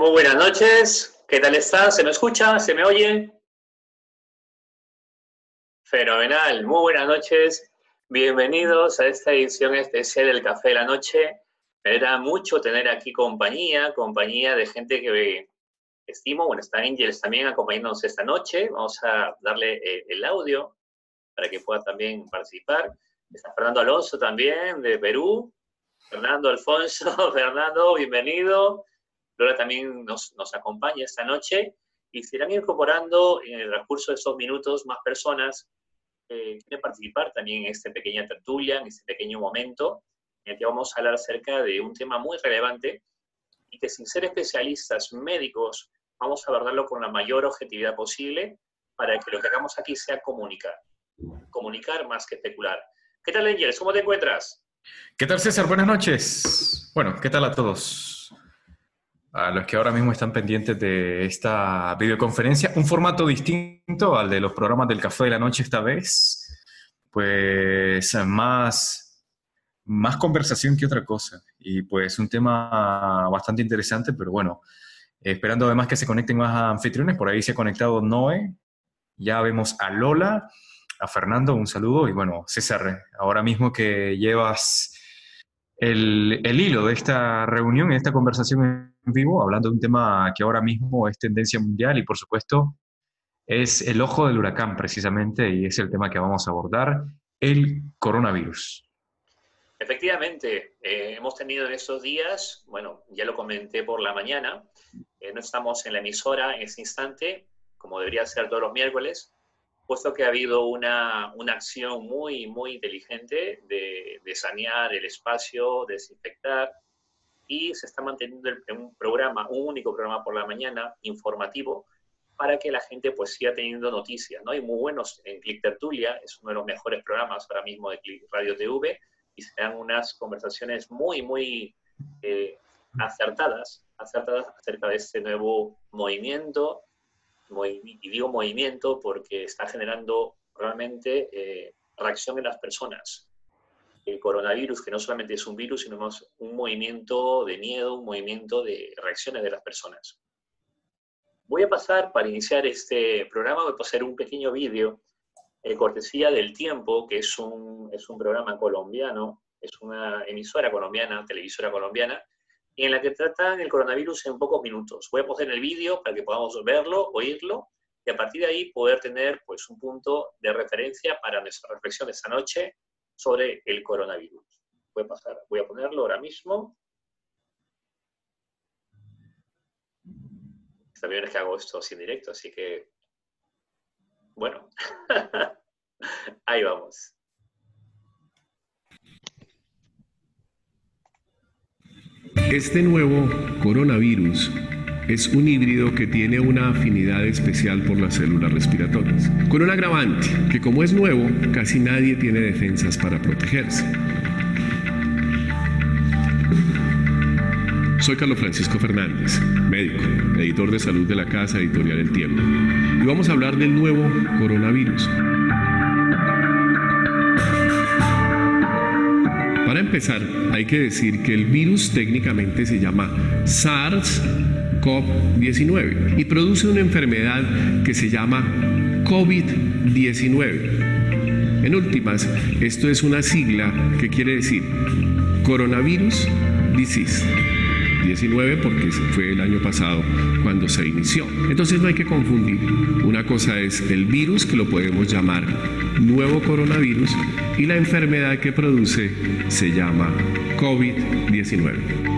Muy buenas noches, ¿qué tal estás? ¿Se me escucha? ¿Se me oye? Fenomenal, muy buenas noches, bienvenidos a esta edición especial del Café de la Noche. Me da mucho tener aquí compañía, compañía de gente que estimo. Bueno, está Angels también acompañándonos esta noche. Vamos a darle eh, el audio para que pueda también participar. Está Fernando Alonso también de Perú. Fernando Alfonso, Fernando, bienvenido. Lola también nos, nos acompaña esta noche y se irán incorporando en el transcurso de estos minutos más personas que quieren participar también en esta pequeña tertulia, en este pequeño momento, en el que vamos a hablar acerca de un tema muy relevante y que sin ser especialistas médicos vamos a abordarlo con la mayor objetividad posible para que lo que hagamos aquí sea comunicar. Comunicar más que especular. ¿Qué tal, Angels? ¿Cómo te encuentras? ¿Qué tal, César? Buenas noches. Bueno, ¿qué tal a todos? A los que ahora mismo están pendientes de esta videoconferencia, un formato distinto al de los programas del Café de la Noche esta vez, pues más, más conversación que otra cosa. Y pues un tema bastante interesante, pero bueno, esperando además que se conecten más anfitriones, por ahí se ha conectado Noé, ya vemos a Lola, a Fernando, un saludo, y bueno, César, ahora mismo que llevas el, el hilo de esta reunión, de esta conversación vivo, hablando de un tema que ahora mismo es tendencia mundial y por supuesto es el ojo del huracán precisamente y es el tema que vamos a abordar, el coronavirus. Efectivamente, eh, hemos tenido en estos días, bueno, ya lo comenté por la mañana, eh, no estamos en la emisora en este instante, como debería ser todos los miércoles, puesto que ha habido una, una acción muy, muy inteligente de, de sanear el espacio, desinfectar, y se está manteniendo un programa, un único programa por la mañana, informativo, para que la gente pues siga teniendo noticias, ¿no? Hay muy buenos en Click Tertulia, es uno de los mejores programas ahora mismo de Click Radio TV, y se dan unas conversaciones muy, muy eh, acertadas, acertadas acerca de este nuevo movimiento, movi- y digo movimiento porque está generando realmente eh, reacción en las personas. El coronavirus, que no solamente es un virus, sino más un movimiento de miedo, un movimiento de reacciones de las personas. Voy a pasar, para iniciar este programa, voy a pasar un pequeño vídeo, eh, cortesía del Tiempo, que es un, es un programa colombiano, es una emisora colombiana, televisora colombiana, en la que tratan el coronavirus en pocos minutos. Voy a poner el vídeo para que podamos verlo, oírlo, y a partir de ahí poder tener pues, un punto de referencia para nuestra reflexión de esta noche sobre el coronavirus. Voy a, pasar, voy a ponerlo ahora mismo. Es la primera que hago esto sin directo, así que, bueno, ahí vamos. Este nuevo coronavirus es un híbrido que tiene una afinidad especial por las células respiratorias, con un agravante, que como es nuevo, casi nadie tiene defensas para protegerse. Soy Carlos Francisco Fernández, médico, editor de salud de la casa editorial El Tiempo, y vamos a hablar del nuevo coronavirus. Para empezar, hay que decir que el virus técnicamente se llama SARS-CoV-2 SARS-CoV-19 y produce una enfermedad que se llama COVID-19. En últimas, esto es una sigla que quiere decir Coronavirus Disease. 19 porque fue el año pasado cuando se inició. Entonces no hay que confundir. Una cosa es el virus que lo podemos llamar nuevo coronavirus y la enfermedad que produce se llama COVID-19.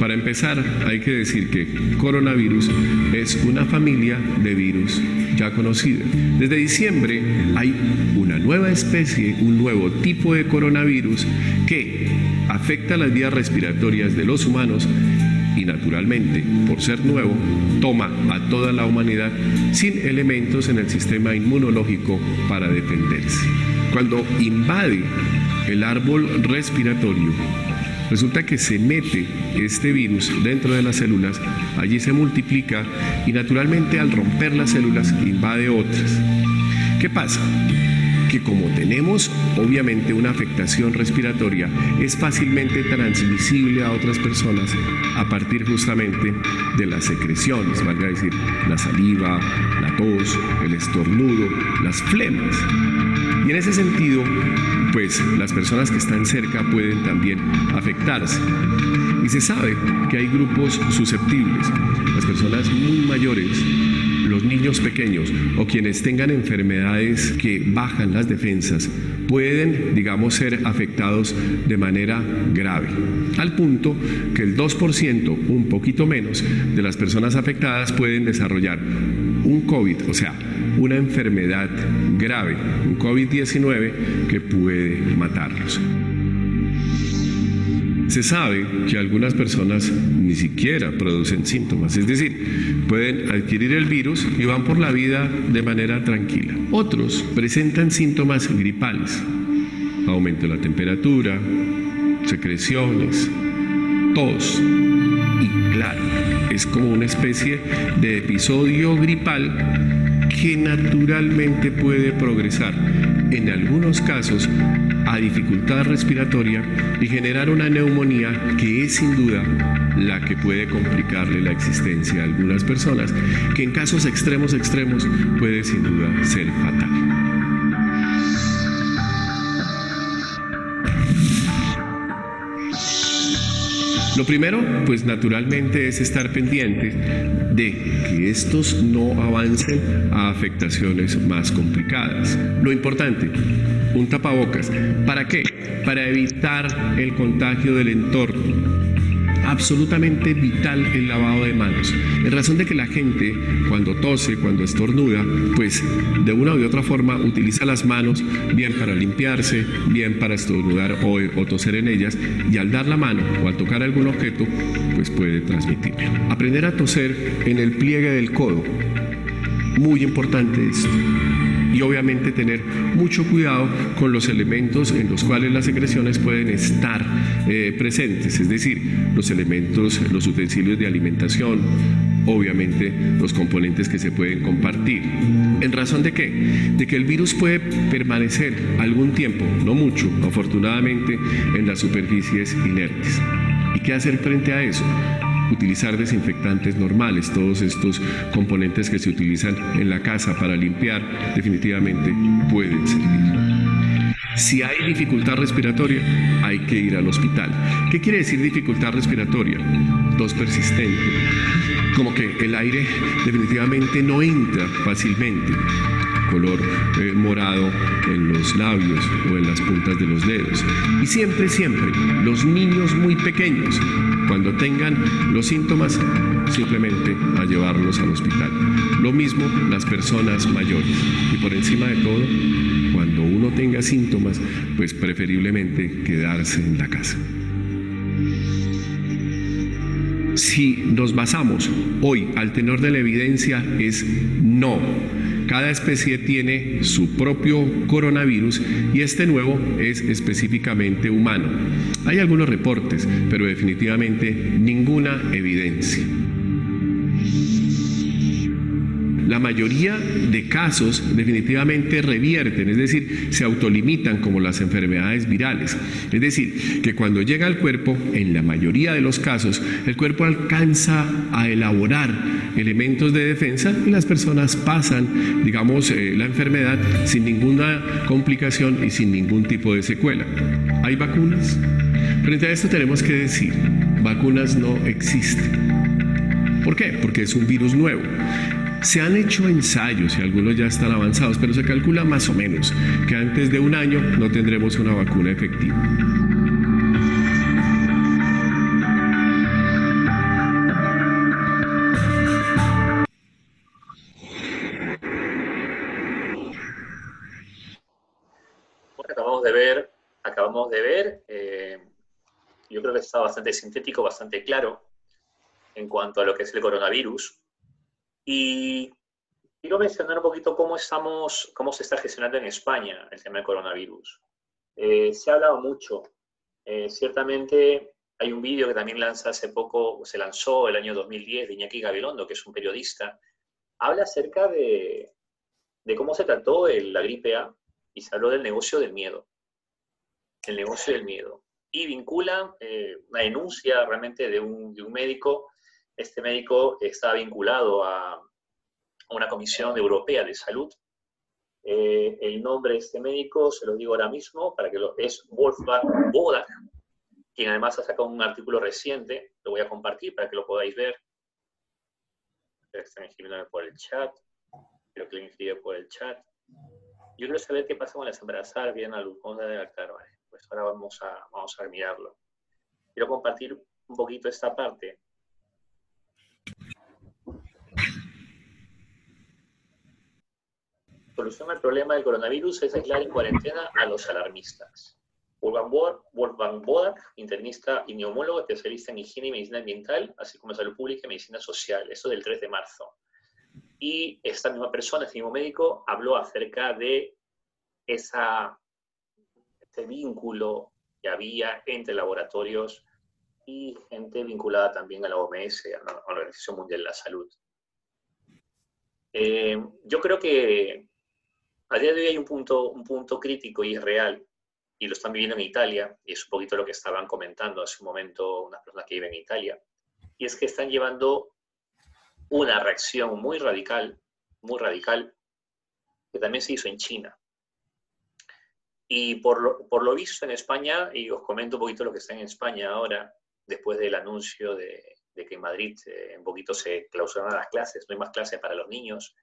Para empezar, hay que decir que coronavirus es una familia de virus ya conocida. Desde diciembre hay una nueva especie, un nuevo tipo de coronavirus que afecta las vías respiratorias de los humanos y naturalmente, por ser nuevo, toma a toda la humanidad sin elementos en el sistema inmunológico para defenderse. Cuando invade el árbol respiratorio, resulta que se mete este virus dentro de las células, allí se multiplica y naturalmente al romper las células invade otras. ¿Qué pasa? que como tenemos obviamente una afectación respiratoria, es fácilmente transmisible a otras personas a partir justamente de las secreciones, valga decir, la saliva, la tos, el estornudo, las flemas. Y en ese sentido, pues las personas que están cerca pueden también afectarse. Y se sabe que hay grupos susceptibles, las personas muy mayores los niños pequeños o quienes tengan enfermedades que bajan las defensas pueden, digamos, ser afectados de manera grave, al punto que el 2%, un poquito menos, de las personas afectadas pueden desarrollar un COVID, o sea, una enfermedad grave, un COVID-19 que puede matarlos. Se sabe que algunas personas ni siquiera producen síntomas, es decir, pueden adquirir el virus y van por la vida de manera tranquila. Otros presentan síntomas gripales, aumento de la temperatura, secreciones, tos y claro, es como una especie de episodio gripal que naturalmente puede progresar en algunos casos a dificultad respiratoria y generar una neumonía que es sin duda la que puede complicarle la existencia a algunas personas, que en casos extremos extremos puede sin duda ser fatal. Lo primero, pues naturalmente es estar pendiente de que estos no avancen a afectaciones más complicadas. Lo importante, un tapabocas. ¿Para qué? Para evitar el contagio del entorno absolutamente vital el lavado de manos. En razón de que la gente cuando tose, cuando estornuda, pues de una u otra forma utiliza las manos bien para limpiarse, bien para estornudar o, o toser en ellas y al dar la mano o al tocar algún objeto, pues puede transmitir. Aprender a toser en el pliegue del codo. Muy importante esto y obviamente tener mucho cuidado con los elementos en los cuales las secreciones pueden estar eh, presentes, es decir, los elementos, los utensilios de alimentación, obviamente los componentes que se pueden compartir. ¿En razón de qué? De que el virus puede permanecer algún tiempo, no mucho, afortunadamente, en las superficies inertes. ¿Y qué hacer frente a eso? Utilizar desinfectantes normales, todos estos componentes que se utilizan en la casa para limpiar, definitivamente pueden servir. Si hay dificultad respiratoria, hay que ir al hospital. ¿Qué quiere decir dificultad respiratoria? Tos persistente. Como que el aire definitivamente no entra fácilmente color eh, morado en los labios o en las puntas de los dedos. Y siempre, siempre, los niños muy pequeños, cuando tengan los síntomas, simplemente a llevarlos al hospital. Lo mismo las personas mayores. Y por encima de todo, cuando uno tenga síntomas, pues preferiblemente quedarse en la casa. Si nos basamos hoy al tenor de la evidencia es no cada especie tiene su propio coronavirus y este nuevo es específicamente humano. Hay algunos reportes, pero definitivamente ninguna evidencia. La mayoría de casos definitivamente revierten, es decir, se autolimitan como las enfermedades virales. Es decir, que cuando llega al cuerpo, en la mayoría de los casos, el cuerpo alcanza a elaborar elementos de defensa y las personas pasan, digamos, eh, la enfermedad sin ninguna complicación y sin ningún tipo de secuela. ¿Hay vacunas? Frente a esto tenemos que decir, vacunas no existen. ¿Por qué? Porque es un virus nuevo. Se han hecho ensayos y algunos ya están avanzados, pero se calcula más o menos que antes de un año no tendremos una vacuna efectiva. acabamos de ver, acabamos de ver eh, yo creo que está bastante sintético, bastante claro en cuanto a lo que es el coronavirus. Y quiero mencionar un poquito cómo, estamos, cómo se está gestionando en España el tema del coronavirus. Eh, se ha hablado mucho. Eh, ciertamente hay un vídeo que también lanza hace poco, se lanzó el año 2010 de Iñaki Gabilondo, que es un periodista. Habla acerca de, cómo se trató la gripe A y se habló del negocio del miedo. El negocio del miedo y vincula eh, una denuncia realmente de un, de un, médico. Este médico está vinculado a una comisión europea de salud. Eh, el nombre de este médico, se lo digo ahora mismo, para que lo, es Wolfgang Bodak, quien además ha sacado un artículo reciente, lo voy a compartir para que lo podáis ver. Están escribiendo por el chat, creo que lo inscribe por el chat. Yo quiero saber qué pasa con las embarazadas, bien a luz, vamos a ¿vale? pues ahora vamos a, vamos a mirarlo. Quiero compartir un poquito esta parte. Solución al problema del coronavirus es aislar en cuarentena a los alarmistas. Wolfgang Bodak, internista y neumólogo, especialista en higiene y medicina ambiental, así como salud pública y medicina social. Eso del 3 de marzo. Y esta misma persona, este mismo médico, habló acerca de esa este vínculo que había entre laboratorios y gente vinculada también a la OMS, a la Organización Mundial de la Salud. Eh, yo creo que a día de hoy hay un punto, un punto crítico y es real, y lo están viviendo en Italia, y es un poquito lo que estaban comentando hace un momento unas personas que viven en Italia, y es que están llevando una reacción muy radical, muy radical, que también se hizo en China. Y por lo, por lo visto en España, y os comento un poquito lo que está en España ahora, después del anuncio de, que en Madrid eh, un poquito se clausuraron las clases, no hay más clases para los niños,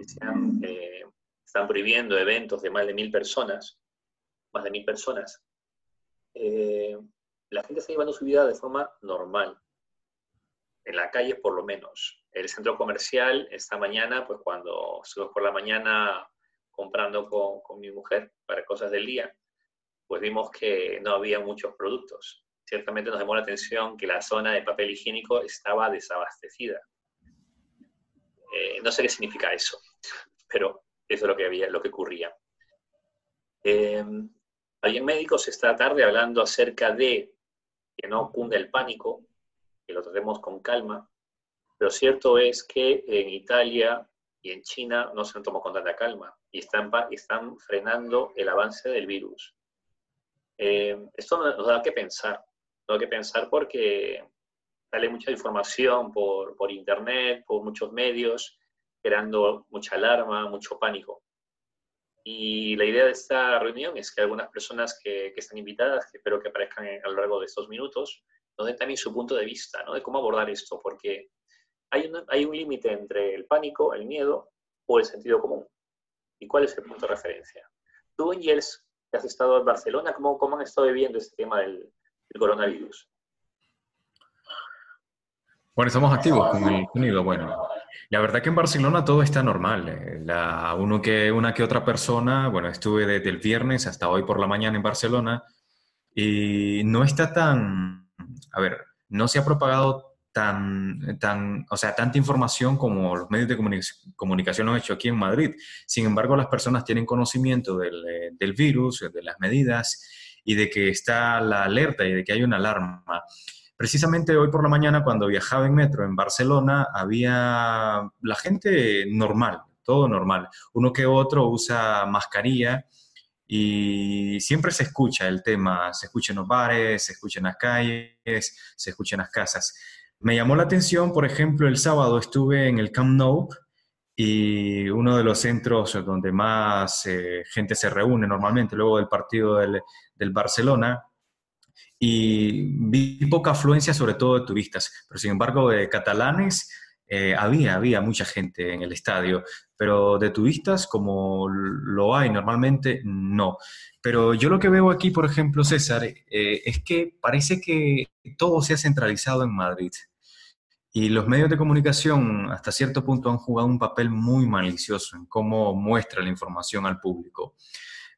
y se eh, están prohibiendo eventos de más de mil personas, más de mil personas. Eh, la gente está llevando su vida de forma normal, en la calle por lo menos. El centro comercial esta mañana, pues cuando subimos por la mañana comprando con, mi mujer para cosas del día, pues vimos que no había muchos productos. Ciertamente nos llamó la atención que la zona de papel higiénico estaba desabastecida. Eh, no sé qué significa eso, pero eso es lo que había, lo que ocurría. Eh, médicos esta tarde hablando acerca de que no cunde el pánico, que lo tratemos con calma, pero cierto es que en Italia y en China no se han tomado con tanta calma y están, están frenando el avance del virus. Eh, esto nos da que pensar, da que pensar porque sale mucha información por, por internet, por muchos medios, creando mucha alarma, mucho pánico. Y la idea de esta reunión es que algunas personas que, que, están invitadas, que espero que aparezcan a lo largo de estos minutos, nos den también su punto de vista, ¿no? De cómo abordar esto, porque hay, un límite entre el pánico, el miedo o el sentido común. ¿Y cuál es el punto de referencia? Tú, Ingels, que has estado en Barcelona, ¿cómo, cómo han estado viviendo este tema del, coronavirus? Bueno, estamos activos con el sonido. Bueno, la verdad que en Barcelona todo está normal. Eh, la, uno que, una que otra persona, bueno, estuve desde el viernes hasta hoy por la mañana en Barcelona y no está tan, a ver, no se ha propagado tan, tan, o sea, tanta información como los medios de comunicación lo han hecho aquí en Madrid. Sin embargo, las personas tienen conocimiento del, eh, del, virus, de las medidas y de que está la alerta y de que hay una alarma. Precisamente hoy por la mañana, cuando viajaba en metro en Barcelona, había la gente normal, todo normal. Uno que otro usa mascarilla y siempre se escucha el tema, se escucha en los bares, se escucha en las calles, se escucha en las casas. Me llamó la atención, por ejemplo, el sábado estuve en el Camp Nou y uno de los centros donde más eh, gente se reúne normalmente luego del partido del, del Barcelona, y vi poca afluencia, sobre todo de turistas, pero sin embargo de catalanes eh, había, había mucha gente en el estadio, pero de turistas como lo hay normalmente, no. Pero yo lo que veo aquí, por ejemplo, César, eh, es que parece que todo se ha centralizado en Madrid. Y los medios de comunicación hasta cierto punto han jugado un papel muy malicioso en cómo muestra la información al público.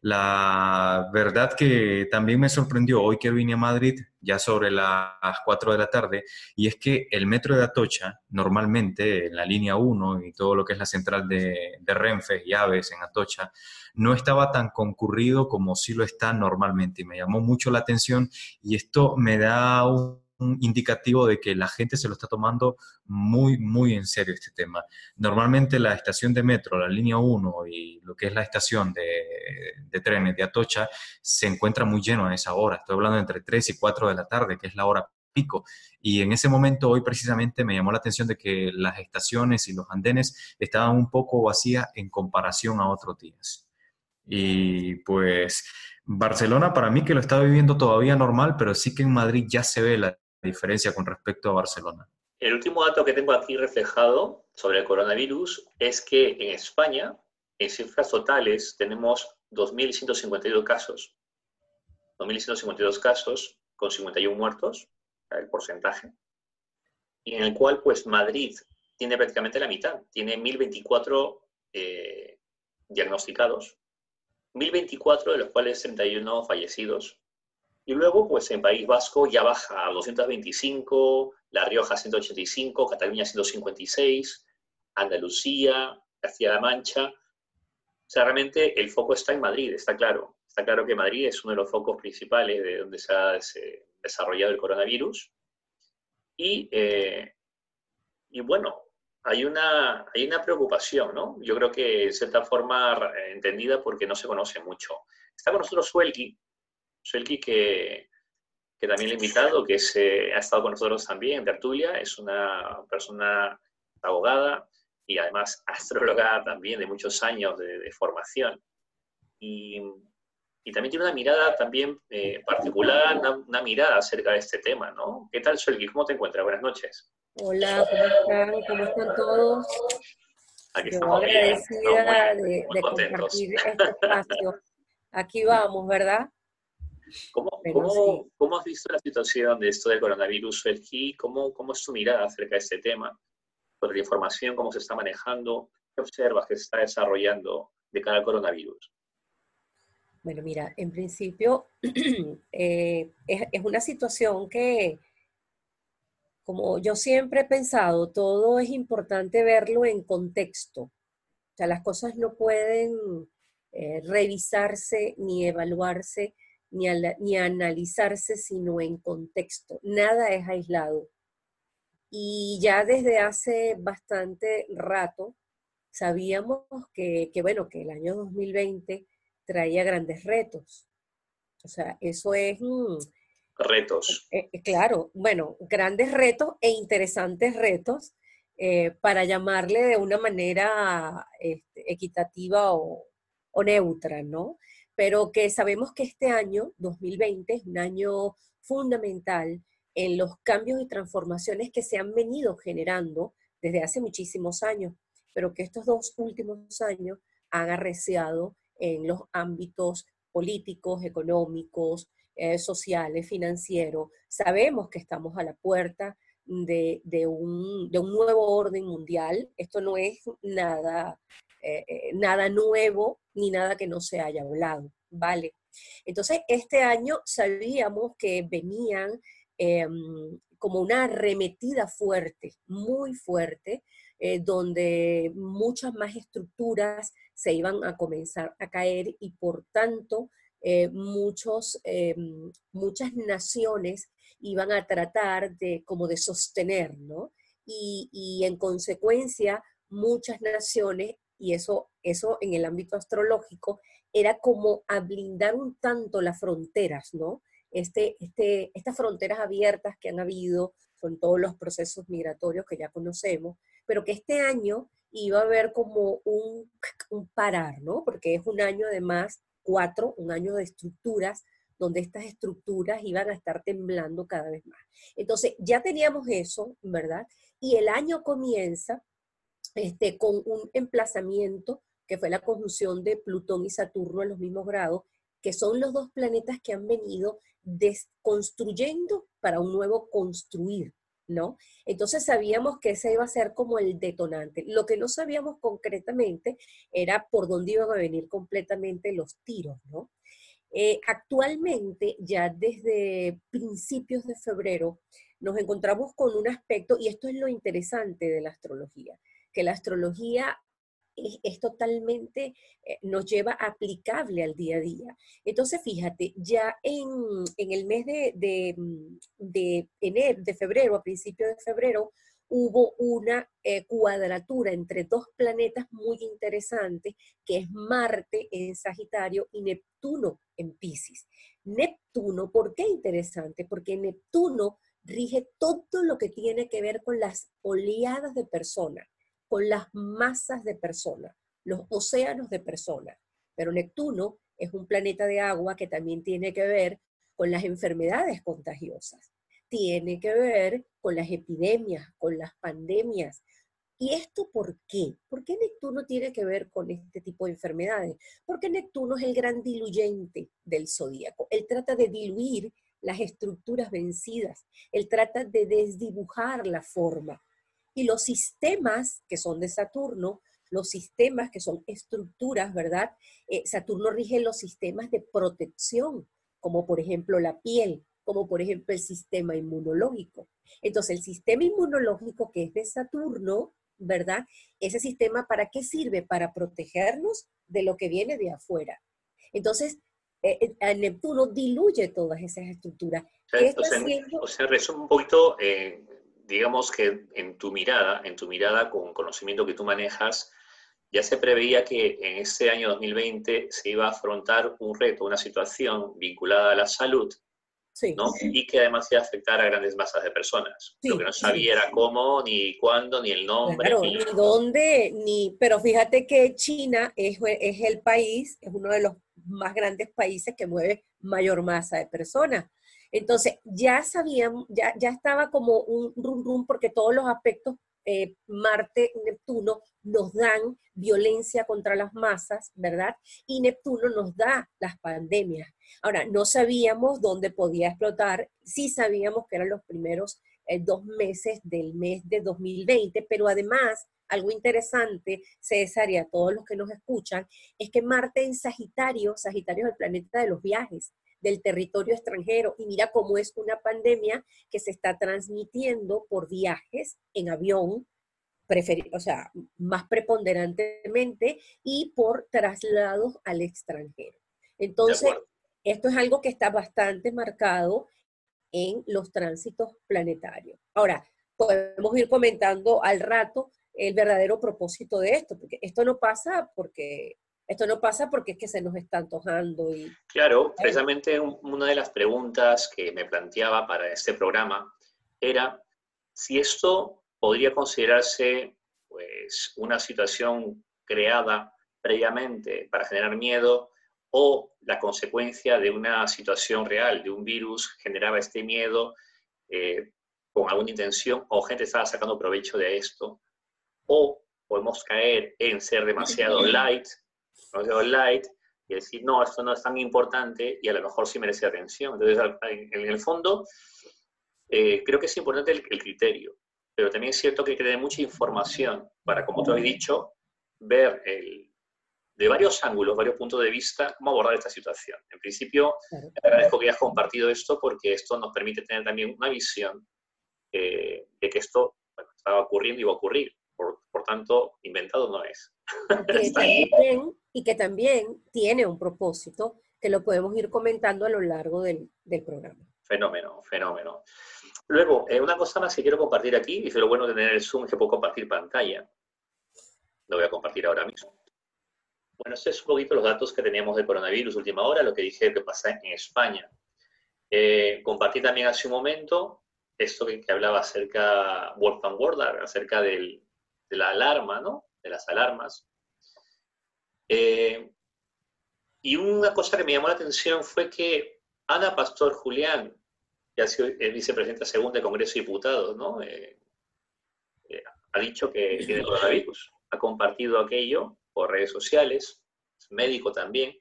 La verdad que también me sorprendió hoy que vine a Madrid, ya sobre las 4 de la tarde, y es que el metro de Atocha, normalmente en la línea 1 y todo lo que es la central de, de Renfe y Aves en Atocha, no estaba tan concurrido como sí lo está normalmente. Y me llamó mucho la atención y esto me da un un indicativo de que la gente se lo está tomando muy, muy en serio este tema. Normalmente la estación de metro, la línea 1 y lo que es la estación de, trenes de Atocha se encuentra muy lleno a esa hora. Estoy hablando entre 3 y 4 de la tarde, que es la hora pico. Y en ese momento, hoy precisamente, me llamó la atención de que las estaciones y los andenes estaban un poco vacías en comparación a otros días. Y pues Barcelona para mí que lo está viviendo todavía normal, pero sí que en Madrid ya se ve la diferencia con respecto a Barcelona. El último dato que tengo aquí reflejado sobre el coronavirus es que en España, en cifras totales, tenemos 2.152 casos. 2.152 casos con 51 muertos, el porcentaje. Y en el cual, pues, Madrid tiene prácticamente la mitad. Tiene 1.024 eh, diagnosticados, 1.024 de los cuales 31 fallecidos y luego, pues en País Vasco ya baja a 225, La Rioja 185, Cataluña 156, Andalucía, Castilla-La Mancha. O sea, realmente el foco está en Madrid, está claro. Está claro que Madrid es uno de los focos principales de donde se ha desarrollado el coronavirus. Y, eh, y bueno, hay una, hay una preocupación, ¿no? Yo creo que de cierta forma entendida porque no se conoce mucho. Está con nosotros Suelki, Shelky, que, que también le he invitado, que ha estado con nosotros también en tertulia, es una persona abogada y además astróloga también de muchos años de, formación. Y, y, también tiene una mirada también eh, particular, una, mirada acerca de este tema, ¿no? ¿Qué tal, Shelky? ¿Cómo te encuentras? Buenas noches. Hola, ¿cómo están? ¿Cómo están todos? Aquí estamos agradecida de, de compartir este espacio. Aquí vamos, ¿verdad? ¿Cómo, cómo, cómo, has visto la situación de esto del coronavirus, Sergi? ¿Cómo, ¿Cómo es tu mirada acerca de este tema? Sobre la información, cómo se está manejando, ¿qué observas que se está desarrollando de cara al coronavirus? Bueno, mira, en principio eh, es, es una situación que, como yo siempre he pensado, todo es importante verlo en contexto. O sea, las cosas no pueden eh, revisarse ni evaluarse ni, analizarse, sino en contexto. Nada es aislado. Y ya desde hace bastante rato sabíamos que, bueno, que el año 2020 traía grandes retos. O sea, eso es... Mm, retos. Eh, eh, claro, bueno, grandes retos e interesantes retos eh, para llamarle de una manera este, equitativa o, o, neutra, ¿no? Pero que sabemos que este año, 2020, es un año fundamental en los cambios y transformaciones que se han venido generando desde hace muchísimos años, pero que estos dos últimos años han arreciado en los ámbitos políticos, económicos, eh, sociales, financieros. Sabemos que estamos a la puerta de, un, nuevo orden mundial. Esto no es nada, eh, eh, nada nuevo ni nada que no se haya hablado, ¿vale? Entonces, este año sabíamos que venían em, como una arremetida fuerte, muy fuerte, eh, donde muchas más estructuras se iban a comenzar a caer y por tanto eh, muchos, em, muchas naciones iban a tratar de como de sostener, ¿no? Y, y en consecuencia, muchas naciones, y eso, eso en el ámbito astrológico, era como a un tanto las fronteras, ¿no? Este, este, estas fronteras abiertas que han habido con todos los procesos migratorios que ya conocemos, pero que este año iba a haber como un, un parar, ¿no? Porque es un año además, cuatro, un año de estructuras, donde estas estructuras iban a estar temblando cada vez más. Entonces, ya teníamos eso, ¿verdad? Y el año comienza este, con un emplazamiento que fue la conjunción de Plutón y Saturno en los mismos grados, que son los dos planetas que han venido desconstruyendo para un nuevo construir, ¿no? Entonces sabíamos que ese iba a ser como el detonante. Lo que no sabíamos concretamente era por dónde iban a venir completamente los tiros, ¿no? Eh, actualmente, ya desde principios de febrero, nos encontramos con un aspecto, y esto es lo interesante de la astrología, que la astrología es, totalmente, eh, nos lleva aplicable al día a día. Entonces, fíjate, ya en, el mes de, de, mm, enero, de febrero, a principios de febrero, hubo una eh, cuadratura entre dos planetas muy interesantes, que es Marte en Sagitario y Neptuno en Pisces. Neptuno, ¿por qué interesante? Porque Neptuno rige todo lo que tiene que ver con las oleadas de personas con las masas de personas, los océanos de personas. Pero Neptuno es un planeta de agua que también tiene que ver con las enfermedades contagiosas, tiene que ver con las epidemias, con las pandemias. ¿Y esto por qué? ¿Por qué Neptuno tiene que ver con este tipo de enfermedades? Porque Neptuno es el gran diluyente del zodíaco. Él trata de diluir las estructuras vencidas, él trata de desdibujar la forma. Y los sistemas que son de Saturno, los sistemas que son estructuras, ¿verdad? Eh, Saturno rige los sistemas de protección, como por ejemplo la piel, como por ejemplo el sistema inmunológico. Entonces, el sistema inmunológico que es de Saturno, ¿verdad? Ese sistema, ¿para qué sirve? Para protegernos de lo que viene de afuera. Entonces, eh, eh Neptuno diluye todas esas estructuras. O sea, resume un poquito, eh, digamos que en tu mirada, en tu mirada con conocimiento que tú manejas, ya se preveía que en este año 2020 se iba a afrontar un reto, una situación vinculada a la salud, ¿no? Y que además iba a afectar a grandes masas de personas. Lo que no sabía era cómo, ni cuándo, ni el nombre. ni, dónde, ni... Pero fíjate que China es, es el país, es uno de los más grandes países que mueve mayor masa de personas. Entonces, ya sabíamos, ya, ya estaba como un rum rum porque todos los aspectos eh, Marte Neptuno nos dan violencia contra las masas, ¿verdad? Y Neptuno nos da las pandemias. Ahora, no sabíamos dónde podía explotar, sí sabíamos que eran los primeros eh, dos meses del mes de 2020, pero además, algo interesante, César y a todos los que nos escuchan, es que Marte en Sagitario, Sagitario es el planeta de los viajes, del territorio extranjero. Y mira cómo es una pandemia que se está transmitiendo por viajes en avión, o sea, más preponderantemente, y por traslados al extranjero. Entonces, esto es algo que está bastante marcado en los tránsitos planetarios. Ahora, podemos ir comentando al rato el verdadero propósito de esto, porque esto no pasa porque esto no pasa porque es que se nos está antojando. Y, claro, precisamente una de las preguntas que me planteaba para este programa era si esto podría considerarse pues, una situación creada previamente para generar miedo o la consecuencia de una situación real, de un virus generaba este miedo eh, con alguna intención o gente estaba sacando provecho de esto, o podemos caer en ser demasiado light demasiado light y decir, no, esto no es tan importante y a lo mejor sí merece atención. Entonces, en el fondo, eh, creo que es importante el, criterio, pero también es cierto que que tener mucha información para, como tú has dicho, ver el, de varios ángulos, varios puntos de vista, cómo abordar esta situación. En principio, agradezco que hayas compartido esto porque esto nos permite tener también una visión eh, de que esto estaba ocurriendo y va a ocurrir. Por, por tanto, inventado no es. y que también tiene un propósito que lo podemos ir comentando a lo largo del, programa. Fenómeno, fenómeno. Luego, eh, una cosa más que quiero compartir aquí, y lo bueno de tener el Zoom es que puedo compartir pantalla. Lo voy a compartir ahora mismo. Bueno, estos es un poquito los datos que teníamos del coronavirus última hora, lo que dije que pasa en España. Eh, compartí también hace un momento esto que, hablaba acerca, Wolfgang Wardar, acerca de la alarma, ¿no? De las alarmas. Eh, y una cosa que me llamó la atención fue que Ana Pastor Julián, que ha sido vicepresidenta segunda del Congreso de Diputados, ¿no? Eh, eh, ha dicho que tiene coronavirus. Ha compartido aquello por redes sociales, es médico también.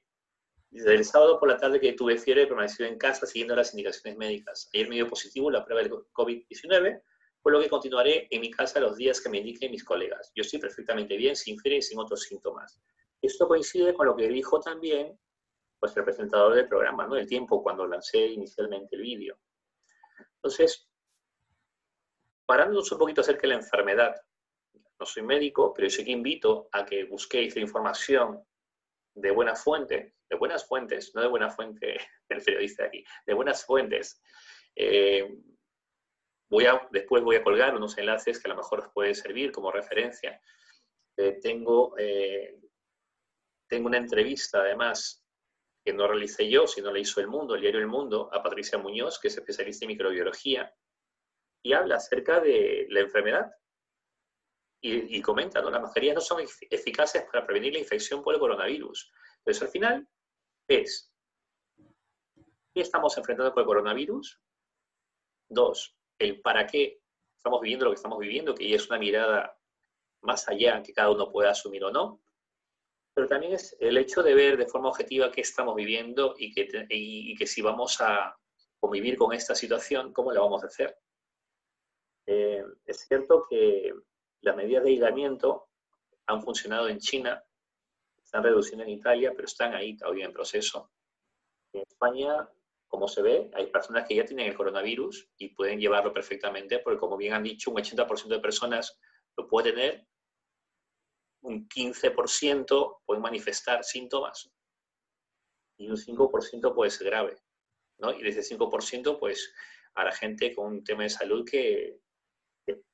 Desde el sábado por la tarde que tuve fiebre, he permanecido en casa siguiendo las indicaciones médicas. Ayer me dio positivo la prueba del COVID-19, por lo que continuaré en mi casa los días que me indiquen mis colegas. Yo estoy perfectamente bien, sin fiebre y sin otros síntomas. Esto coincide con lo que dijo también pues, el presentador del programa, ¿no? El tiempo cuando lancé inicialmente el vídeo. Entonces, parándonos un poquito acerca de la enfermedad, no soy médico, pero sí que invito a que busquéis la información de buena fuente, de buenas fuentes, no de buena fuente del periodista de aquí, de buenas fuentes. Eh, voy a, después voy a colgar unos enlaces que a lo mejor os pueden servir como referencia. Eh, tengo eh, tengo una entrevista, además, que no realicé yo, sino la hizo El Mundo, el diario El Mundo, a Patricia Muñoz, que es especialista en microbiología, y habla acerca de la enfermedad. Y, comenta, ¿no? Las mascarillas no son eficaces para prevenir la infección por el coronavirus. Entonces, al final, es, ¿qué estamos enfrentando con el coronavirus? Dos, el para qué estamos viviendo lo que estamos viviendo, que ya es una mirada más allá que cada uno pueda asumir o no pero también es el hecho de ver de forma objetiva qué estamos viviendo y que, y, que si vamos a convivir con esta situación, cómo la vamos a hacer. Eh, es cierto que las medidas de aislamiento han funcionado en China, están reduciendo en Italia, pero están ahí todavía en proceso. En España, como se ve, hay personas que ya tienen el coronavirus y pueden llevarlo perfectamente, porque como bien han dicho, un 80% de personas lo puede tener un 15% puede manifestar síntomas y un 5% puede ser grave. ¿no? Y de ese 5%, pues, a la gente con un tema de salud que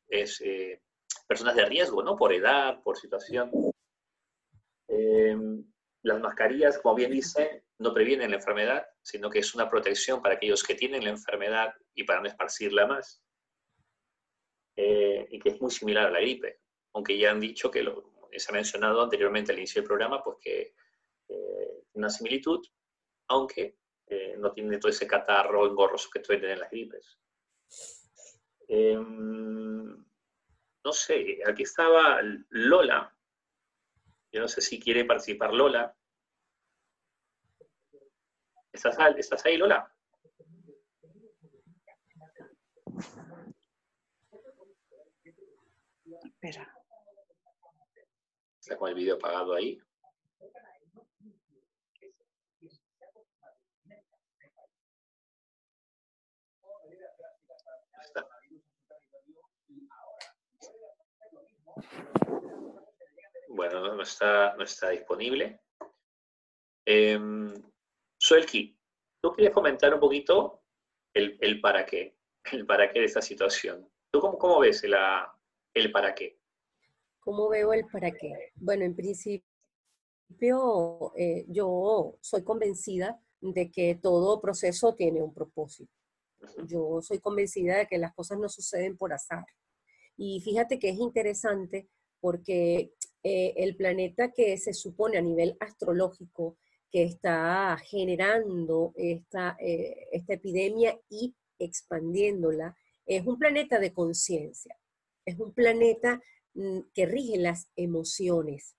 es eh, personas de riesgo, ¿no? Por edad, por situación. Eh, las mascarillas, como bien dice, no previenen la enfermedad, sino que es una protección para aquellos que tienen la enfermedad y para no esparcirla más. Eh, y que es muy similar a la gripe, aunque ya han dicho que lo, se ha mencionado anteriormente al inicio del programa, pues que eh, una similitud, aunque eh, no tiene todo ese catarro engorroso que tienen las gripes. Em, no sé, aquí estaba Lola. Yo no sé si quiere participar Lola. ¿Estás, ¿Estás ahí, Lola? Espera. Está con el vídeo apagado ahí. Bueno, no está, no está disponible. Eh, Suelki, ¿tú quieres comentar un poquito el, para qué? El para qué de esta situación. ¿Tú cómo, cómo ves la, el para qué? ¿Cómo veo el para qué? Bueno, en principio eh, yo soy convencida de que todo proceso tiene un propósito. Yo soy convencida de que las cosas no suceden por azar. Y fíjate que es interesante porque eh, el planeta que se supone a nivel astrológico que está generando esta, eh, esta epidemia y expandiéndola, es un planeta de conciencia, es un planeta que rigen las emociones.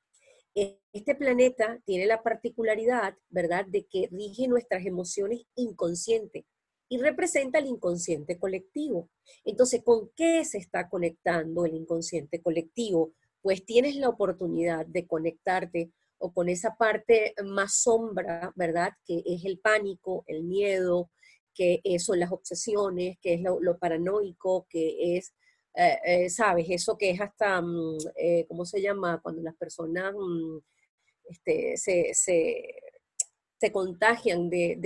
E, este planeta tiene la particularidad, ¿verdad?, de que rige nuestras emociones inconscientes y representa el inconsciente colectivo. Entonces, ¿con qué se está conectando el inconsciente colectivo? Pues tienes la oportunidad de conectarte o con esa parte más sombra, ¿verdad?, que es el pánico, el miedo, que son las obsesiones, que es lo paranoico, que es eh, eh, ¿sabes? Eso que es hasta, mm, eh, ¿cómo se llama? Cuando las personas mm, este, se, se, contagian de,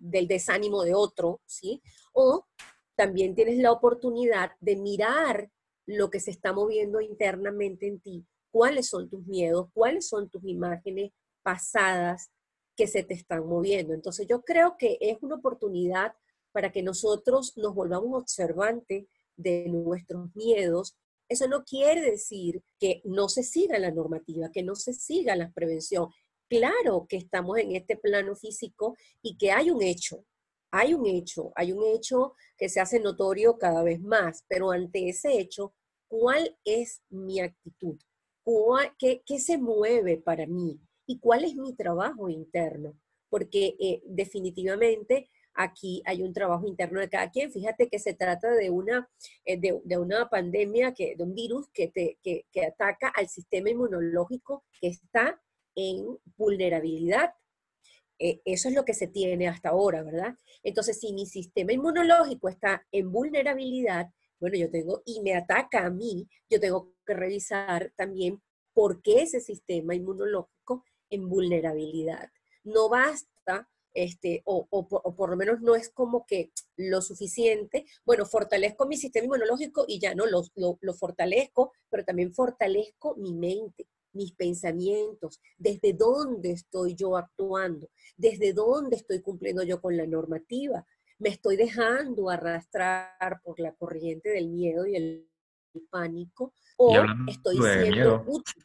del desánimo de otro, ¿sí? O también tienes la oportunidad de mirar lo que se está moviendo internamente en ti, cuáles son tus miedos, cuáles son tus imágenes pasadas que se te están moviendo. Entonces yo creo que es una oportunidad para que nosotros nos volvamos observantes de nuestros miedos. Eso no quiere decir que no se siga la normativa, que no se siga la prevención. Claro que estamos en este plano físico y que hay un hecho, hay un hecho, hay un hecho que se hace notorio cada vez más, pero ante ese hecho, ¿cuál es mi actitud? qué, se mueve para mí? ¿Y cuál es mi trabajo interno? Porque eh, definitivamente aquí hay un trabajo interno de cada quien. Fíjate que se trata de una, eh, de, una pandemia, que, de un virus que, te, que, que ataca al sistema inmunológico que está en vulnerabilidad. Eh, eso es lo que se tiene hasta ahora, ¿verdad? Entonces, si mi sistema inmunológico está en vulnerabilidad, bueno, yo tengo, y me ataca a mí, yo tengo que revisar también por qué ese sistema inmunológico en vulnerabilidad. No basta este, o, por lo menos no es como que lo suficiente, bueno, fortalezco mi sistema inmunológico y ya no, lo, lo, fortalezco, pero también fortalezco mi mente, mis pensamientos, desde dónde estoy yo actuando, desde dónde estoy cumpliendo yo con la normativa, me estoy dejando arrastrar por la corriente del miedo y el, pánico, o estoy siendo útil.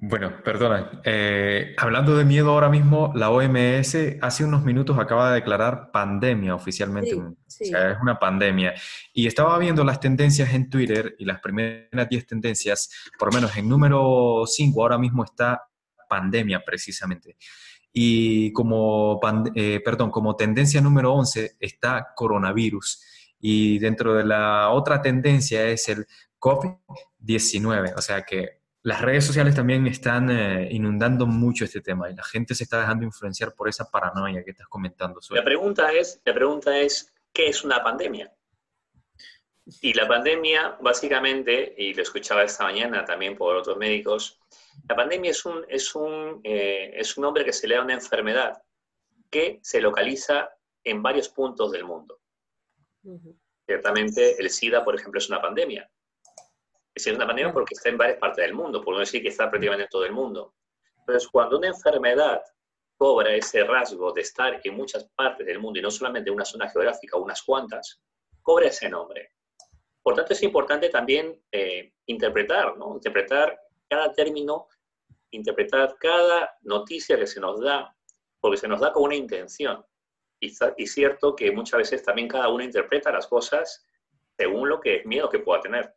Bueno, perdona. Eh, hablando de miedo ahora mismo, la OMS hace unos minutos acaba de declarar pandemia oficialmente. O sea, es una pandemia. Y estaba viendo las tendencias en Twitter y las primeras 10 tendencias, por lo menos en número 5 ahora mismo está pandemia precisamente. Y como, eh, perdón, como tendencia número 11 está coronavirus. Y dentro de la otra tendencia es el COVID-19. O sea que las redes sociales también están eh, inundando mucho este tema y la gente se está dejando influenciar por esa paranoia que estás comentando. La, pregunta es, la pregunta es, ¿qué es una pandemia? Y la pandemia, básicamente, y lo escuchaba esta mañana también por otros médicos, la pandemia es un, es un, eh, es un nombre que se le da a una enfermedad que se localiza en varios puntos del mundo. Ciertamente, el SIDA, por ejemplo, es una pandemia es una pandemia porque está en varias partes del mundo, por no decir que está prácticamente en todo el mundo. Entonces, cuando una enfermedad cobra ese rasgo de estar en muchas partes del mundo y no solamente en una zona geográfica o unas cuantas, cobra ese nombre. Por tanto, es importante también eh, interpretar, ¿no? Interpretar cada término, interpretar cada noticia que se nos da, porque se nos da con una intención. Y, y cierto que muchas veces también cada uno interpreta las cosas según lo que es miedo que pueda tener.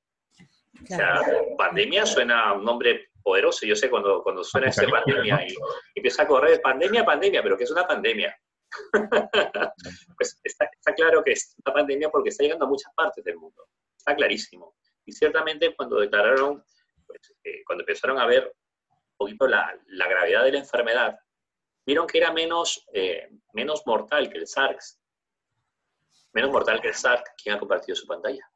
O sea, pandemia suena a un nombre poderoso. Yo sé cuando, cuando suena ese pandemia y, empieza a correr pandemia, pandemia, pero ¿qué es una pandemia? pues está, claro que es una pandemia porque está llegando a muchas partes del mundo. Está clarísimo. Y ciertamente cuando declararon, pues, eh, cuando empezaron a ver un poquito la, la, gravedad de la enfermedad, vieron que era menos, eh, menos mortal que el SARS. Menos mortal que el SARS. ¿Quién ha compartido su pantalla?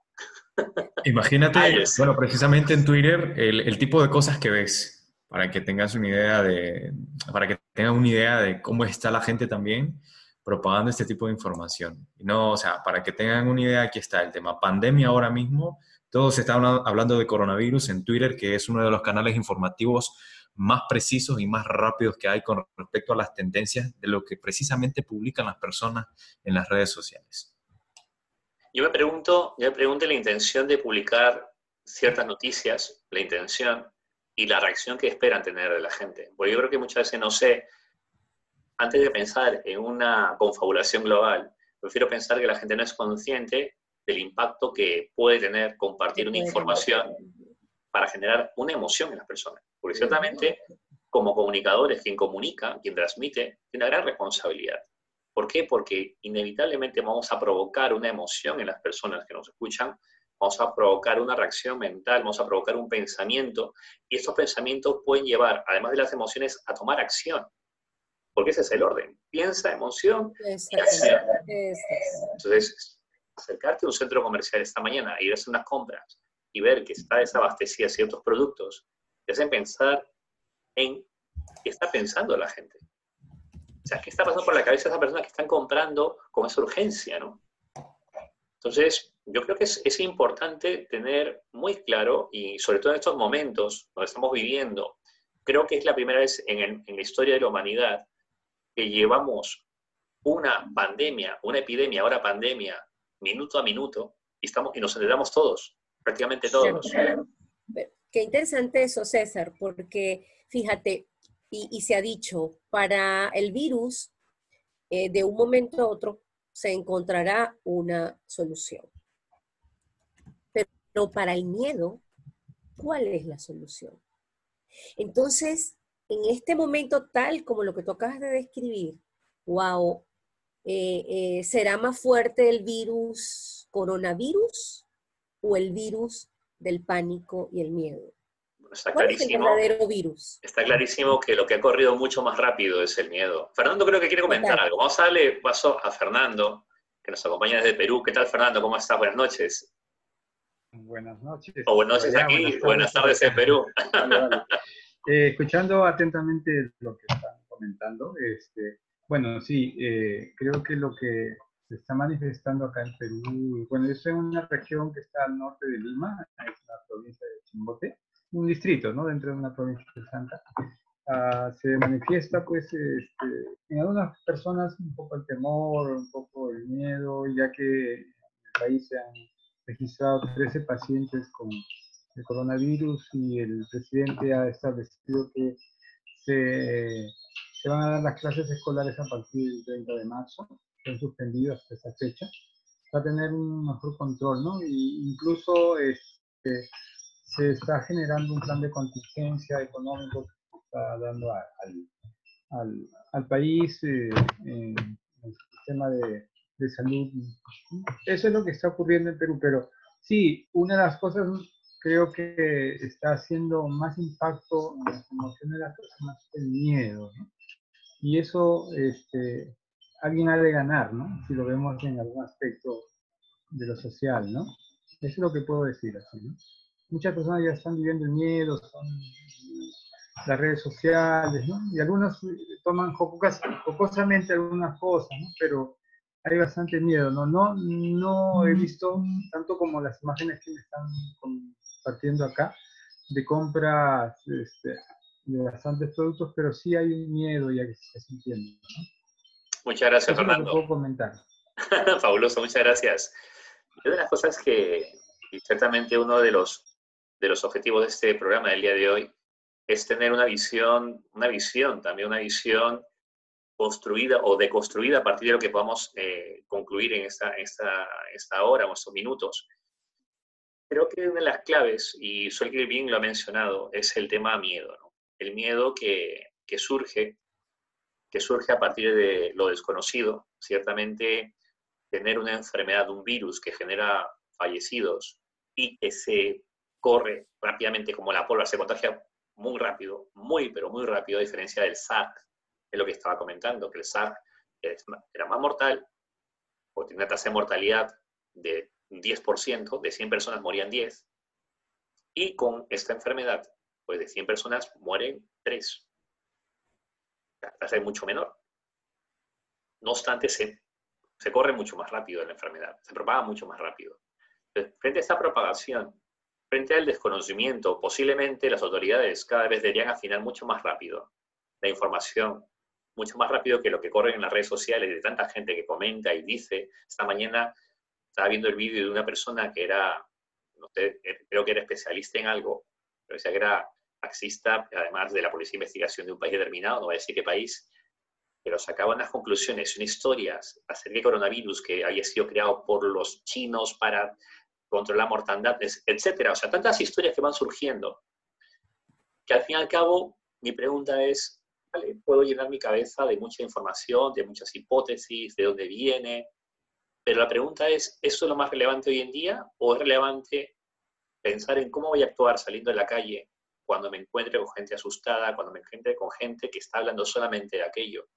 Imagínate, bueno, precisamente en Twitter, el, tipo de cosas que ves, para que tengas una idea de, para que tengas una idea de cómo está la gente también propagando este tipo de información. No, o sea, para que tengan una idea, aquí está el tema pandemia ahora mismo. Todos están hablando de coronavirus en Twitter, que es uno de los canales informativos más precisos y más rápidos que hay con respecto a las tendencias de lo que precisamente publican las personas en las redes sociales. Yo me pregunto, yo me pregunto la intención de publicar ciertas noticias, la intención y la reacción que esperan tener de la gente. Porque yo creo que muchas veces no sé, antes de pensar en una confabulación global, prefiero pensar que la gente no es consciente del impacto que puede tener compartir una información para generar una emoción en las personas. Porque ciertamente, como comunicadores, quien comunica, quien transmite, tiene una gran responsabilidad. ¿Por qué? Porque inevitablemente vamos a provocar una emoción en las personas que nos escuchan, vamos a provocar una reacción mental, vamos a provocar un pensamiento, y estos pensamientos pueden llevar, además de las emociones, a tomar acción. Porque ese es el orden. Piensa, emoción y acción. Entonces, acercarte a un centro comercial esta mañana, ir a hacer unas compras y ver que está desabastecida ciertos productos, te hacen pensar en qué está pensando la gente. O sea, ¿qué está pasando por la cabeza de esas personas que están comprando con esa urgencia, ¿no? Entonces, yo creo que es, es, importante tener muy claro, y sobre todo en estos momentos donde estamos viviendo, creo que es la primera vez en, en la historia de la humanidad que llevamos una pandemia, una epidemia, ahora pandemia, minuto a minuto, y, estamos, y nos enteramos todos, prácticamente todos. Qué interesante eso, César, porque fíjate, y, se ha dicho, para el virus, eh, de un momento a otro se encontrará una solución. Pero para el miedo, ¿cuál es la solución? Entonces, en este momento tal como lo que tú acabas de describir, wow, eh, eh, ¿será más fuerte el virus coronavirus o el virus del pánico y el miedo? Está clarísimo, virus? Está clarísimo que lo que ha corrido mucho más rápido es el miedo. Fernando creo que quiere comentar algo. Vamos a darle paso a Fernando, que nos acompaña desde Perú. ¿Qué tal, Fernando? ¿Cómo estás? Buenas noches. Buenas noches. O buenas noches aquí, buenas tardes, en Perú. Eh, escuchando atentamente lo que están comentando, este, bueno, sí, eh, creo que lo que se está manifestando acá en Perú, bueno, yo estoy en una región que está al norte de Lima, es la provincia de Chimbote, un distrito, ¿no? Dentro de una provincia de Santa. Ah, se manifiesta, pues, este, en algunas personas un poco el temor, un poco el miedo, ya que en el país se han registrado 13 pacientes con el coronavirus y el presidente ha establecido que se, se, van a dar las clases escolares a partir del 30 de marzo, se han suspendido hasta esa fecha, para tener un mejor control, ¿no? Y incluso este, se está generando un plan de contingencia económico que está dando al, al, país eh, en el sistema de, de salud. Eso es lo que está ocurriendo en Perú, pero sí, una de las cosas creo que está haciendo más impacto en las emociones de las personas el miedo. Y eso este, alguien ha de ganar, ¿no? Si lo vemos en algún aspecto de lo social, ¿no? Eso es lo que puedo decir así, ¿no? Muchas personas ya están viviendo el miedo, son las redes sociales, ¿no? Y algunos toman jocosamente algunas cosas, ¿no? Pero hay bastante miedo, ¿no? No, no he visto tanto como las imágenes que me están compartiendo acá de compras este, de bastantes productos, pero sí hay un miedo ya que se está sintiendo, ¿no? Muchas gracias, Fernando. puedo comentar. Fabuloso, muchas gracias. Una de las cosas que, y ciertamente uno de los de los objetivos de este programa del día de hoy es tener una visión, una visión, también una visión construida o deconstruida a partir de lo que podamos eh, concluir en esta, esta, esta hora o estos minutos. Creo que una de las claves, y Suelke bien lo ha mencionado, es el tema miedo. El miedo que, que, surge, que surge a partir de lo desconocido. Ciertamente, tener una enfermedad, un virus que genera fallecidos y que se corre rápidamente como la pólvora, se contagia muy rápido, muy, pero muy rápido, a diferencia del SARS, es lo que estaba comentando, que el SARS era más mortal, o tenía una tasa de mortalidad de 10%, de 100 personas morían 10, y con esta enfermedad, pues de 100 personas mueren 3. La tasa es mucho menor. No obstante, se, se corre mucho más rápido la enfermedad, se propaga mucho más rápido. frente a esta propagación, Frente al desconocimiento, posiblemente las autoridades cada vez deberían afinar mucho más rápido la información, mucho más rápido que lo que corre en las redes sociales de tanta gente que comenta y dice. Esta mañana estaba viendo el vídeo de una persona que era, creo que era especialista en algo, pero decía que era taxista, además de la policía de investigación de un país determinado, no voy a decir qué país, pero sacaba unas conclusiones, unas historias acerca del coronavirus que había sido creado por los chinos para controlar mortandad, etcétera. O sea, tantas historias que van surgiendo, que al fin y al cabo mi pregunta es, ¿vale? Puedo llenar mi cabeza de mucha información, de muchas hipótesis, de dónde viene, pero la pregunta es, ¿eso es lo más relevante hoy en día o es relevante pensar en cómo voy a actuar saliendo de la calle cuando me encuentre con gente asustada, cuando me encuentre con gente que está hablando solamente de aquello?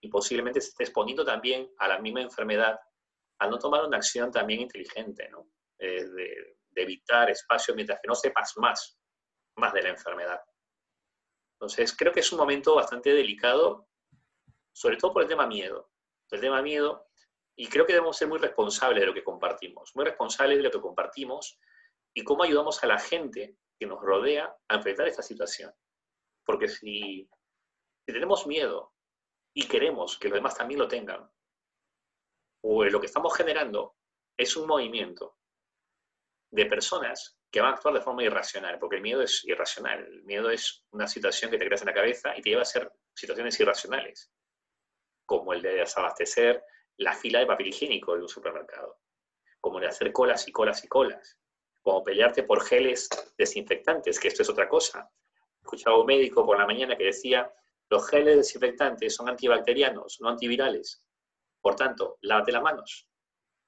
Y posiblemente se esté exponiendo también a la misma enfermedad al no tomar una acción también inteligente, ¿no? Eh, de, evitar espacio mientras que no sepas más, más de la enfermedad. Entonces, creo que es un momento bastante delicado sobre todo por el tema miedo. El tema miedo, y creo que debemos ser muy responsables de lo que compartimos, muy responsables de lo que compartimos y cómo ayudamos a la gente que nos rodea a enfrentar esta situación. Porque si tenemos miedo y queremos que los demás también lo tengan, pues lo que estamos generando es un movimiento de personas que van a actuar de forma irracional, porque el miedo es irracional. El miedo es una situación que te creas en la cabeza y te lleva a hacer situaciones irracionales, como el de desabastecer la fila de papel higiénico de un supermercado, como el de hacer colas y colas y colas, como pelearte por geles desinfectantes, que esto es otra cosa. Escuchaba un médico por la mañana que decía, los geles desinfectantes son antibacterianos, no antivirales. Por tanto, lávate las manos.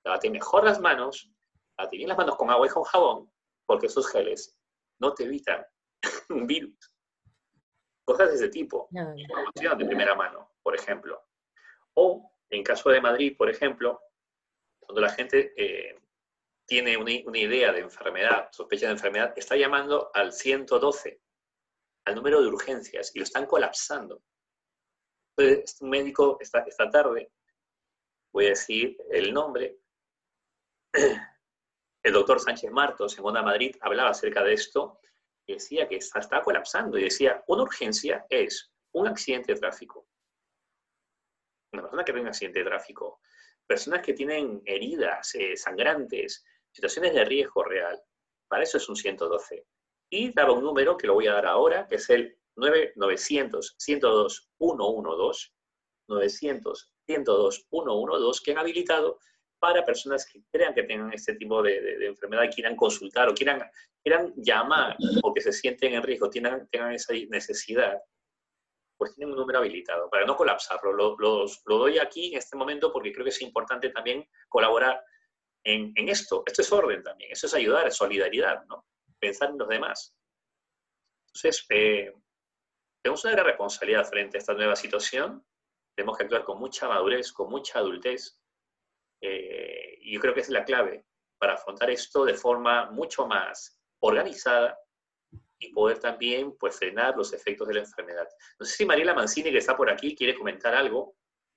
Lávate mejor las manos, lávate bien las manos con agua y con jabón, porque esos geles no te evitan un virus. Cosas de ese tipo. Información de primera mano, por ejemplo. O, en caso de Madrid, por ejemplo, cuando la gente eh, tiene una, una, idea de enfermedad, sospecha de enfermedad, está llamando al 112, al número de urgencias, y lo están colapsando. Entonces, un médico esta, esta tarde voy a decir el nombre. El doctor Sánchez Martos en Onda Madrid hablaba acerca de esto y decía que está, colapsando y decía, una urgencia es un accidente de tráfico. Una persona que tiene un accidente de tráfico, personas que tienen heridas eh, sangrantes, situaciones de riesgo real. Para eso es un 112. Y daba un número que lo voy a dar ahora, que es el 900 102 112 900 102-112 que han habilitado para personas que crean que tengan este tipo de, enfermedad y quieran consultar o quieran, quieran llamar o que se sienten en riesgo, tengan, tengan esa necesidad, pues tienen un número habilitado para no colapsarlo. Lo, lo, doy aquí en este momento porque creo que es importante también colaborar en, en, esto. Esto es orden también, eso es ayudar, es solidaridad, ¿no? Pensar en los demás. Entonces, eh, tenemos una gran responsabilidad frente a esta nueva situación tenemos que actuar con mucha madurez, con mucha adultez. Eh, y yo creo que es la clave para afrontar esto de forma mucho más organizada y poder también pues, frenar los efectos de la enfermedad. No sé si Mariela Mancini, que está por aquí, quiere comentar algo.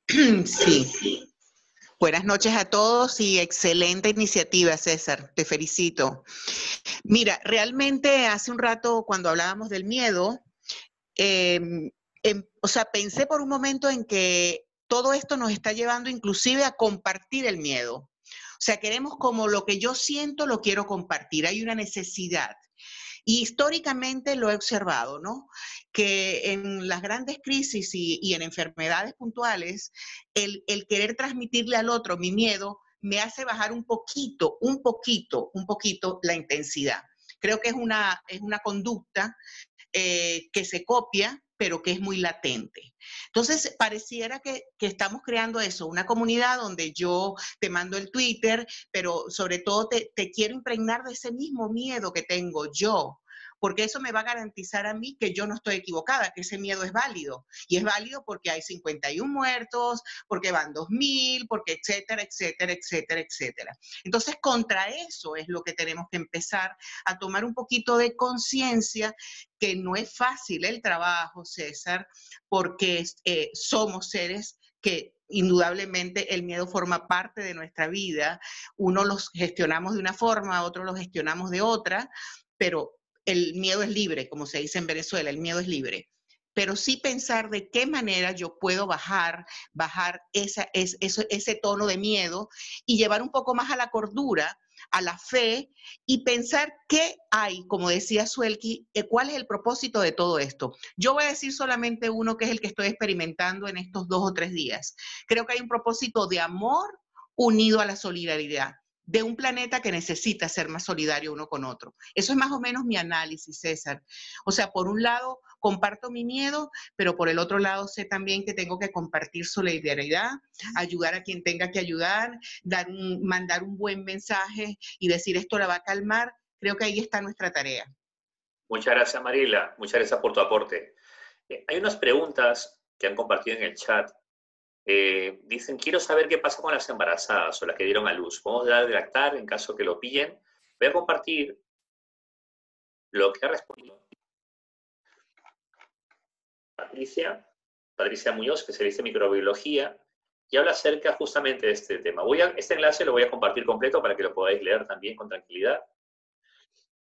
Sí. Buenas noches a todos y excelente iniciativa, César. Te felicito. Mira, realmente hace un rato cuando hablábamos del miedo, eh, o sea, pensé por un momento en que todo esto nos está llevando inclusive a compartir el miedo. O sea, queremos como lo que yo siento, lo quiero compartir. Hay una necesidad. Y históricamente lo he observado, ¿no? Que en las grandes crisis y, en enfermedades puntuales, el, el querer transmitirle al otro mi miedo me hace bajar un poquito, un poquito, un poquito la intensidad. Creo que es una, es una conducta eh, que se copia pero que es muy latente. Entonces, pareciera que, estamos creando eso, una comunidad donde yo te mando el Twitter, pero sobre todo te, te quiero impregnar de ese mismo miedo que tengo yo porque eso me va a garantizar a mí que yo no estoy equivocada, que ese miedo es válido. Y es válido porque hay 51 muertos, porque van 2.000, porque etcétera, etcétera, etcétera, etcétera. Entonces, contra eso es lo que tenemos que empezar a tomar un poquito de conciencia que no es fácil el trabajo, César, porque eh, somos seres que indudablemente el miedo forma parte de nuestra vida. Uno los gestionamos de una forma, otro los gestionamos de otra, pero el miedo es libre, como se dice en Venezuela, el miedo es libre. Pero sí pensar de qué manera yo puedo bajar, bajar esa, es, ese tono de miedo y llevar un poco más a la cordura, a la fe y pensar qué hay, como decía Suelki, eh, cuál es el propósito de todo esto. Yo voy a decir solamente uno que es el que estoy experimentando en estos dos o tres días. Creo que hay un propósito de amor unido a la solidaridad de un planeta que necesita ser más solidario uno con otro. Eso es más o menos mi análisis, César. O sea, por un lado, comparto mi miedo, pero por el otro lado sé también que tengo que compartir solidaridad, ayudar a quien tenga que ayudar, dar mandar un buen mensaje y decir esto la va a calmar. Creo que ahí está nuestra tarea. Muchas gracias, Mariela. Muchas gracias por tu aporte. Eh, hay unas preguntas que han compartido en el chat eh, dicen, quiero saber qué pasa con las embarazadas o las que dieron a luz. Vamos a dar de lactar en caso que lo pillen. Voy a compartir lo que ha respondido Patricia Patricia Muñoz, especialista en microbiología, y habla acerca justamente de este tema. Voy a, este enlace lo voy a compartir completo para que lo podáis leer también con tranquilidad.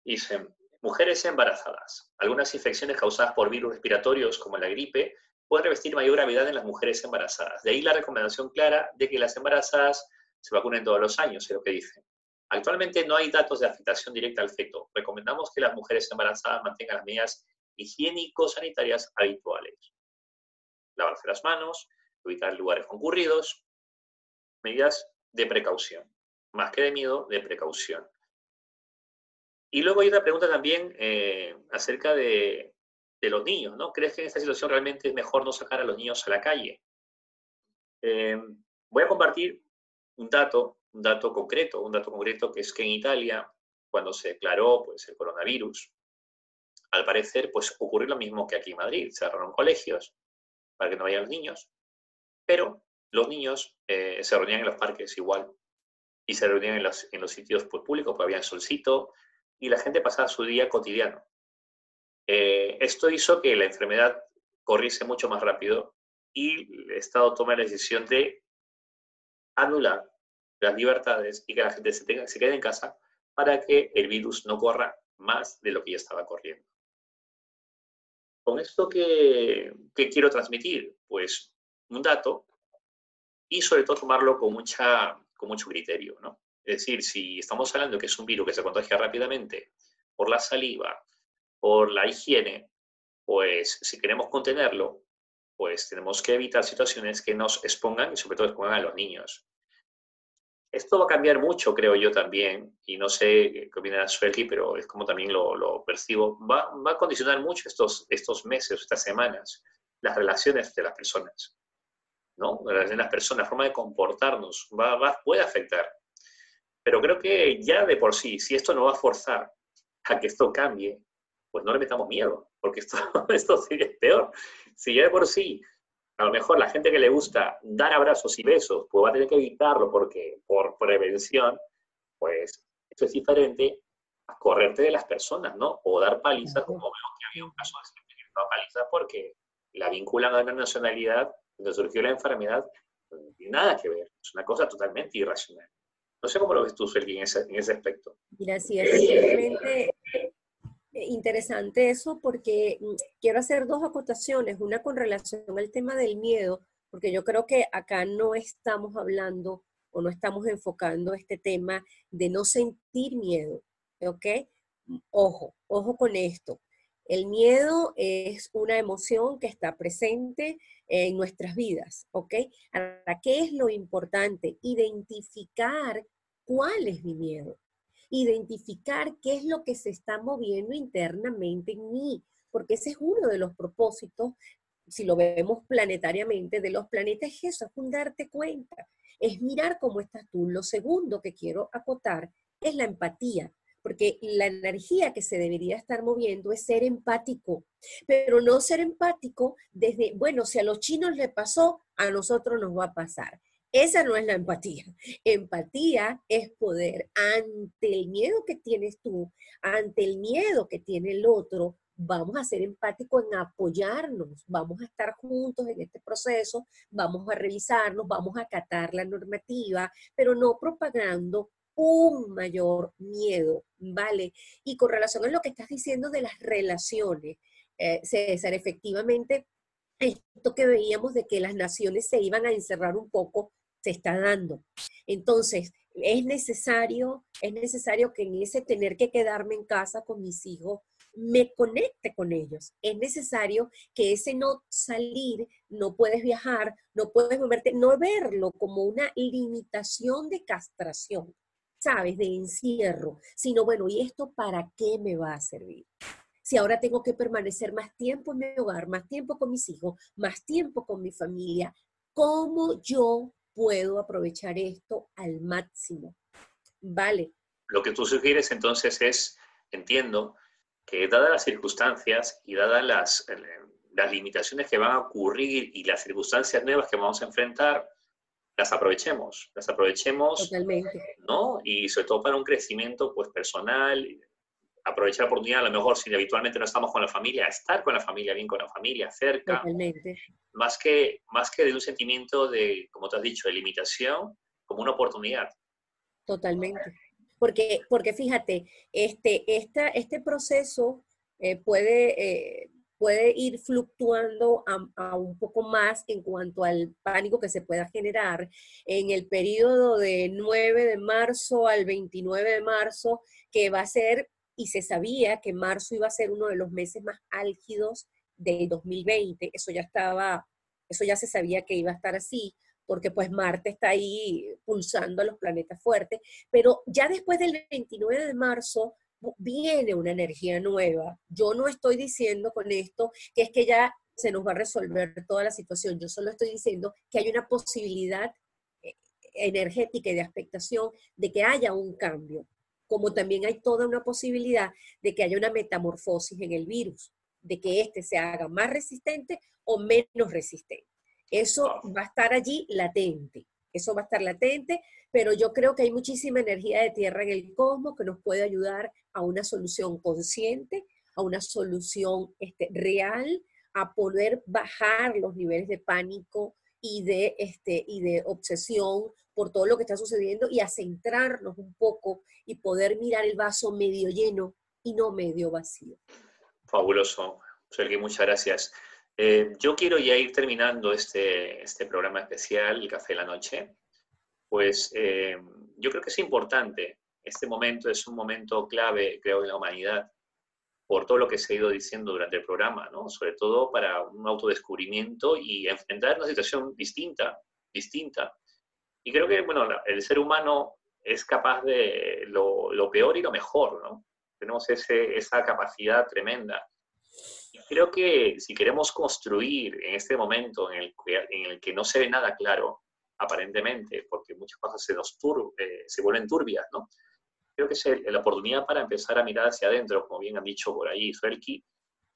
Dice, mujeres embarazadas. Algunas infecciones causadas por virus respiratorios como la gripe pueden revestir mayor gravedad en las mujeres embarazadas. De ahí la recomendación clara de que las embarazadas se vacunen todos los años, es lo que dicen. Actualmente no hay datos de afectación directa al feto. Recomendamos que las mujeres embarazadas mantengan las medidas higiénico-sanitarias habituales. Lavarse las manos, evitar lugares concurridos, medidas de precaución. Más que de miedo, de precaución. Y luego hay una pregunta también eh, acerca de, los niños, ¿no? ¿Crees que en esta situación realmente es mejor no sacar a los niños a la calle? Eh, voy a compartir un dato, un dato concreto, un dato concreto que es que en Italia, cuando se declaró pues, el coronavirus, al parecer, pues ocurrió lo mismo que aquí en Madrid. Cerraron colegios para que no vayan los niños, pero los niños eh, se reunían en los parques igual y se reunían en los, en los sitios pues, públicos, porque había solcito y la gente pasaba su día cotidiano. Eh, esto hizo que la enfermedad corriese mucho más rápido y el Estado toma la decisión de anular las libertades y que la gente se, tenga, se quede en casa para que el virus no corra más de lo que ya estaba corriendo. ¿Con esto qué, quiero transmitir? Pues un dato y sobre todo tomarlo con, mucha, con mucho criterio. ¿no? Es decir, si estamos hablando que es un virus que se contagia rápidamente por la saliva, por la higiene, pues si queremos contenerlo, pues tenemos que evitar situaciones que nos expongan y sobre todo expongan a los niños. Esto va a cambiar mucho, creo yo también, y no sé qué opina Suelgi, pero es como también lo, percibo, va, a condicionar mucho estos, estos meses, estas semanas, las relaciones de las personas, ¿no? De las personas, la forma de comportarnos, va, puede afectar. Pero creo que ya de por sí, si esto no va a forzar a que esto cambie, pues no le metamos miedo, porque esto, esto sigue peor. Si ya de por sí a lo mejor la gente que le gusta dar abrazos y besos, pues va a tener que evitarlo porque por prevención, pues eso es diferente a correrte de las personas, ¿no? O dar palizas, como veo que había un caso de gente que daba palizas porque la vinculan a una nacionalidad donde surgió la enfermedad, no tiene nada que ver, es una cosa totalmente irracional. No sé cómo lo ves tú, Sergi, en ese, en ese aspecto. Mira, sí, efectivamente interesante eso porque mm, quiero hacer dos acotaciones, una con relación al tema del miedo, porque yo creo que acá no estamos hablando o no estamos enfocando este tema de no sentir miedo, ¿ok? Ojo, ojo con esto. El miedo es una emoción que está presente en nuestras vidas, ¿ok? Ahora, ¿qué es lo importante? Identificar cuál es mi miedo identificar qué es lo que se está moviendo internamente en mí, porque ese es uno de los propósitos, si lo vemos planetariamente, de los planetas, es eso, es darte cuenta, es mirar cómo estás tú. Lo segundo que quiero acotar es la empatía, porque la energía que se debería estar moviendo es ser empático, pero no ser empático desde, bueno, si a los chinos le pasó, a nosotros nos va a pasar. Esa no es la empatía. Empatía es poder ante el miedo que tienes tú, ante el miedo que tiene el otro, vamos a ser empáticos en apoyarnos, vamos a estar juntos en este proceso, vamos a revisarnos, vamos a acatar la normativa, pero no propagando un mayor miedo, ¿vale? Y con relación a lo que estás diciendo de las relaciones, eh, César, efectivamente, esto que veíamos de que las naciones se iban a encerrar un poco, se está dando. Entonces, es necesario, es necesario que en ese tener que quedarme en casa con mis hijos, me conecte con ellos. Es necesario que ese no salir, no puedes viajar, no puedes moverte, no verlo como una limitación de castración, ¿sabes? De encierro, sino bueno, ¿y esto para qué me va a servir? Si ahora tengo que permanecer más tiempo en mi hogar, más tiempo con mis hijos, más tiempo con mi familia, ¿cómo yo puedo aprovechar esto al máximo. Vale. Lo que tú sugieres entonces es, entiendo, que dadas las circunstancias y dadas las, las limitaciones que van a ocurrir y las circunstancias nuevas que vamos a enfrentar, las aprovechemos, las aprovechemos, Totalmente. ¿no? Y sobre todo para un crecimiento pues personal, aprovechar la oportunidad, a lo mejor si habitualmente no estamos con la familia, estar con la familia, bien con la familia, cerca. Totalmente. Más que, más que de un sentimiento de, como te has dicho, de limitación, como una oportunidad. Totalmente. Porque, porque fíjate, este, esta, este proceso eh, puede, eh, puede ir fluctuando a, un poco más en cuanto al pánico que se pueda generar en el periodo de 9 de marzo al 29 de marzo, que va a ser, y se sabía que marzo iba a ser uno de los meses más álgidos del 2020, eso ya estaba, eso ya se sabía que iba a estar así, porque pues Marte está ahí pulsando a los planetas fuertes, pero ya después del 29 de marzo viene una energía nueva. Yo no estoy diciendo con esto que es que ya se nos va a resolver toda la situación, yo solo estoy diciendo que hay una posibilidad eh, energética y de expectación de que haya un cambio, como también hay toda una posibilidad de que haya una metamorfosis en el virus, de que éste se haga más resistente o menos resistente. Eso va a estar allí latente, eso va a estar latente, pero yo creo que hay muchísima energía de tierra en el cosmos que nos puede ayudar a una solución consciente, a una solución este, real, a poder bajar los niveles de pánico y de, este, y de obsesión por todo lo que está sucediendo y a centrarnos un poco y poder mirar el vaso medio lleno y no medio vacío. Fabuloso, Sergio, muchas gracias. Eh, yo quiero ya ir terminando este, este programa especial, el Café de la Noche. Pues eh, yo creo que es importante. Este momento es un momento clave, creo, en la humanidad, por todo lo que se ha ido diciendo durante el programa, ¿no? Sobre todo para un autodescubrimiento y enfrentar una situación distinta, distinta. Y creo que, bueno, el ser humano es capaz de lo, lo peor y lo mejor, ¿no? Tenemos ese, esa capacidad tremenda creo que si queremos construir en este momento en el, en el que no se ve nada claro, aparentemente, porque muchas cosas se, nos eh, se vuelven turbias, ¿no? Creo que es la oportunidad para empezar a mirar hacia adentro, como bien han dicho por ahí Suelki,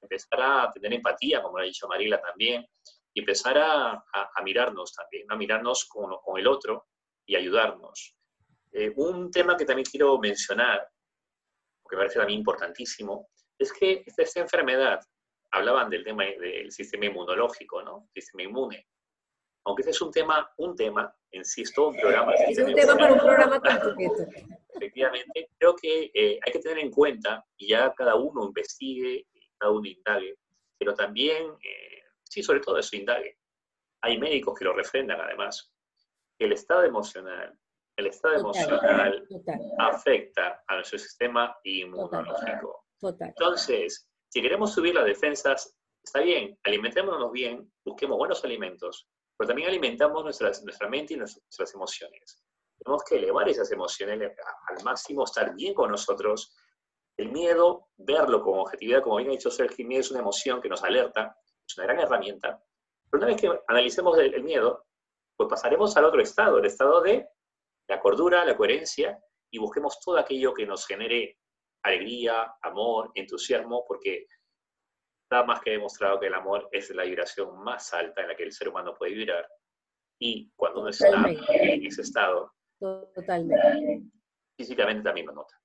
empezar a tener empatía, como lo ha dicho Marila también, y empezar a, a, mirarnos también, a mirarnos con, con, el otro y ayudarnos. Eh, un tema que también quiero mencionar, porque me parece también importantísimo, es que esta, enfermedad hablaban del tema del sistema inmunológico, ¿no? Sistema inmune. Aunque ese es un tema, un tema, insisto, un programa. Es un tema para un programa completo. Efectivamente, creo que eh, hay que tener en cuenta, y ya cada uno investigue, cada uno indague, pero también, eh, sí, sobre todo eso, indague. Hay médicos que lo refrendan además, el estado emocional, el estado emocional afecta a nuestro sistema inmunológico. Total. Entonces, si queremos subir las defensas, está bien, alimentémonos bien, busquemos buenos alimentos, pero también alimentamos nuestras, nuestra mente y nuestras emociones. Tenemos que elevar esas emociones al máximo, estar bien con nosotros. El miedo, verlo con objetividad, como bien ha dicho Sergio, el miedo es una emoción que nos alerta, es una gran herramienta. Pero una vez que analicemos el, el miedo, pues pasaremos al otro estado, el estado de la cordura, la coherencia, y busquemos todo aquello que nos genere alegría, amor, entusiasmo, porque está más que demostrado que el amor es la vibración más alta en la que el ser humano puede vibrar. Y cuando uno está en ese estado, Totalmente. físicamente también lo nota.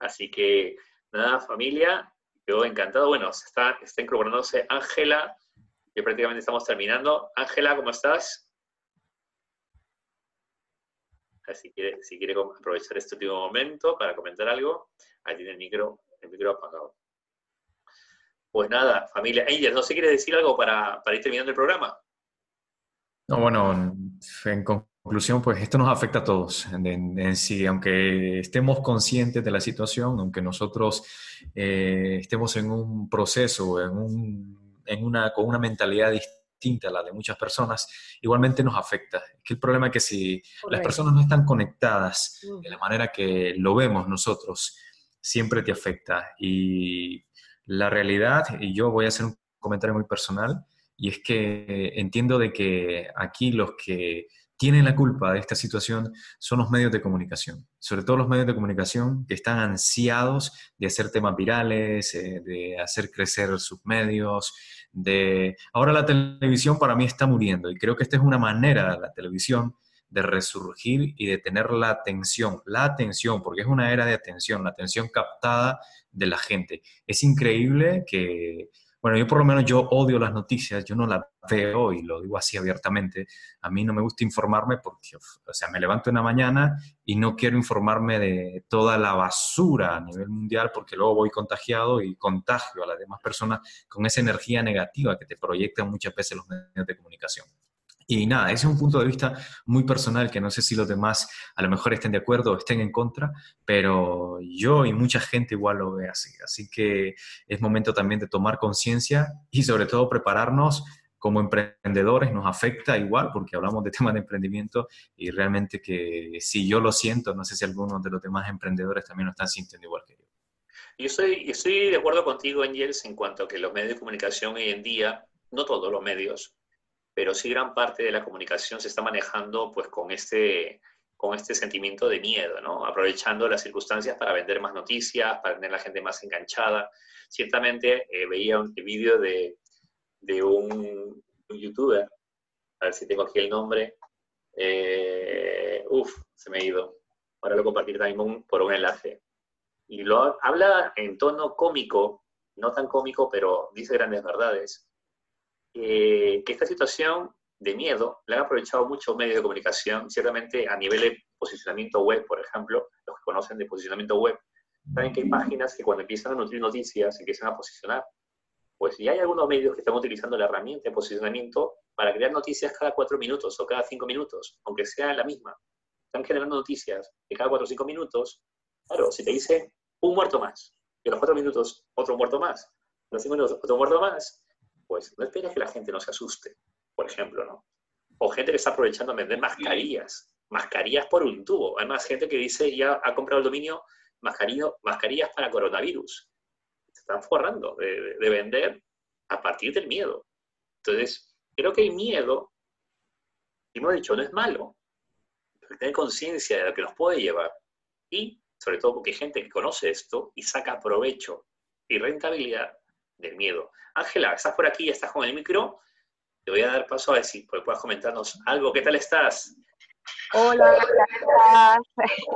Así que, nada, familia, yo encantado. Bueno, está, está incorporándose Ángela, que prácticamente estamos terminando. Ángela, ¿cómo estás? si quiere, si quiere aprovechar este último momento para comentar algo, ahí tiene el micro, el micro apagado. Pues nada, familia Angels, ¿no se quiere decir algo para, para ir terminando el programa? No, bueno, en conclusión, pues esto nos afecta a todos en, sí, aunque estemos conscientes de la situación, aunque nosotros eh, estemos en un proceso, en, un, en una, con una mentalidad distinta, a la de muchas personas, igualmente nos afecta. Que el problema es que si las personas no están conectadas de la manera que lo vemos nosotros, siempre te afecta. Y la realidad, y yo voy a hacer un comentario muy personal, y es que entiendo de que aquí los que tienen la culpa de esta situación son los medios de comunicación, sobre todo los medios de comunicación que están ansiados de hacer temas virales, eh, de hacer crecer sus medios, de... Ahora la televisión para mí está muriendo y creo que esta es una manera, la televisión, de resurgir y de tener la atención, la atención, porque es una era de atención, la atención captada de la gente. Es increíble que bueno, yo por lo menos yo odio las noticias, yo no las veo y lo digo así abiertamente. A mí no me gusta informarme porque, o sea, me levanto en la mañana y no quiero informarme de toda la basura a nivel mundial porque luego voy contagiado y contagio a las demás personas con esa energía negativa que te proyectan muchas veces los medios de comunicación. Y nada, ese es un punto de vista muy personal que no sé si los demás a lo mejor estén de acuerdo o estén en contra, pero yo y mucha gente igual lo ve así. Así que es momento también de tomar conciencia y sobre todo prepararnos como emprendedores nos afecta igual, porque hablamos de temas de emprendimiento y realmente que si yo lo siento, no sé si algunos de los demás emprendedores también lo están sintiendo igual que yo. Yo estoy, estoy de acuerdo contigo, Angels, en cuanto a que los medios de comunicación hoy en día, no todos los medios, pero sí gran parte de la comunicación se está manejando pues con este, con este sentimiento de miedo, ¿no? Aprovechando las circunstancias para vender más noticias, para tener a la gente más enganchada. Ciertamente eh, veía un vídeo de, de un, youtuber, a ver si tengo aquí el nombre, eh, uf, se me ha ido. Ahora lo compartir también por un enlace. Y lo habla en tono cómico, no tan cómico, pero dice grandes verdades que esta situación de miedo la han aprovechado muchos medios de comunicación, ciertamente a nivel de posicionamiento web, por ejemplo, los que conocen de posicionamiento web, saben que hay páginas que cuando empiezan a nutrir noticias empiezan a posicionar. Pues ya hay algunos medios que están utilizando la herramienta de posicionamiento para crear noticias cada cuatro minutos o cada cinco minutos, aunque sea la misma. Están generando noticias de cada cuatro o cinco minutos. Claro, si te dice un muerto más, y a los cuatro minutos otro muerto más, a los cinco minutos otro muerto más, pues no esperes que la gente no se asuste, por ejemplo, ¿no? O gente que está aprovechando a vender mascarillas, mascarillas por un tubo. Hay más gente que dice, ya ha comprado el dominio mascarillas para coronavirus. Se están forrando de, vender a partir del miedo. Entonces, creo que el miedo, hemos dicho, no es malo. Tener conciencia de lo que nos puede llevar. Y, sobre todo, porque hay gente que conoce esto y saca provecho y rentabilidad del miedo. Ángela, estás por aquí, estás con el micro. Te voy a dar paso a ver si puedes comentarnos algo. ¿Qué tal estás? Hola, estás?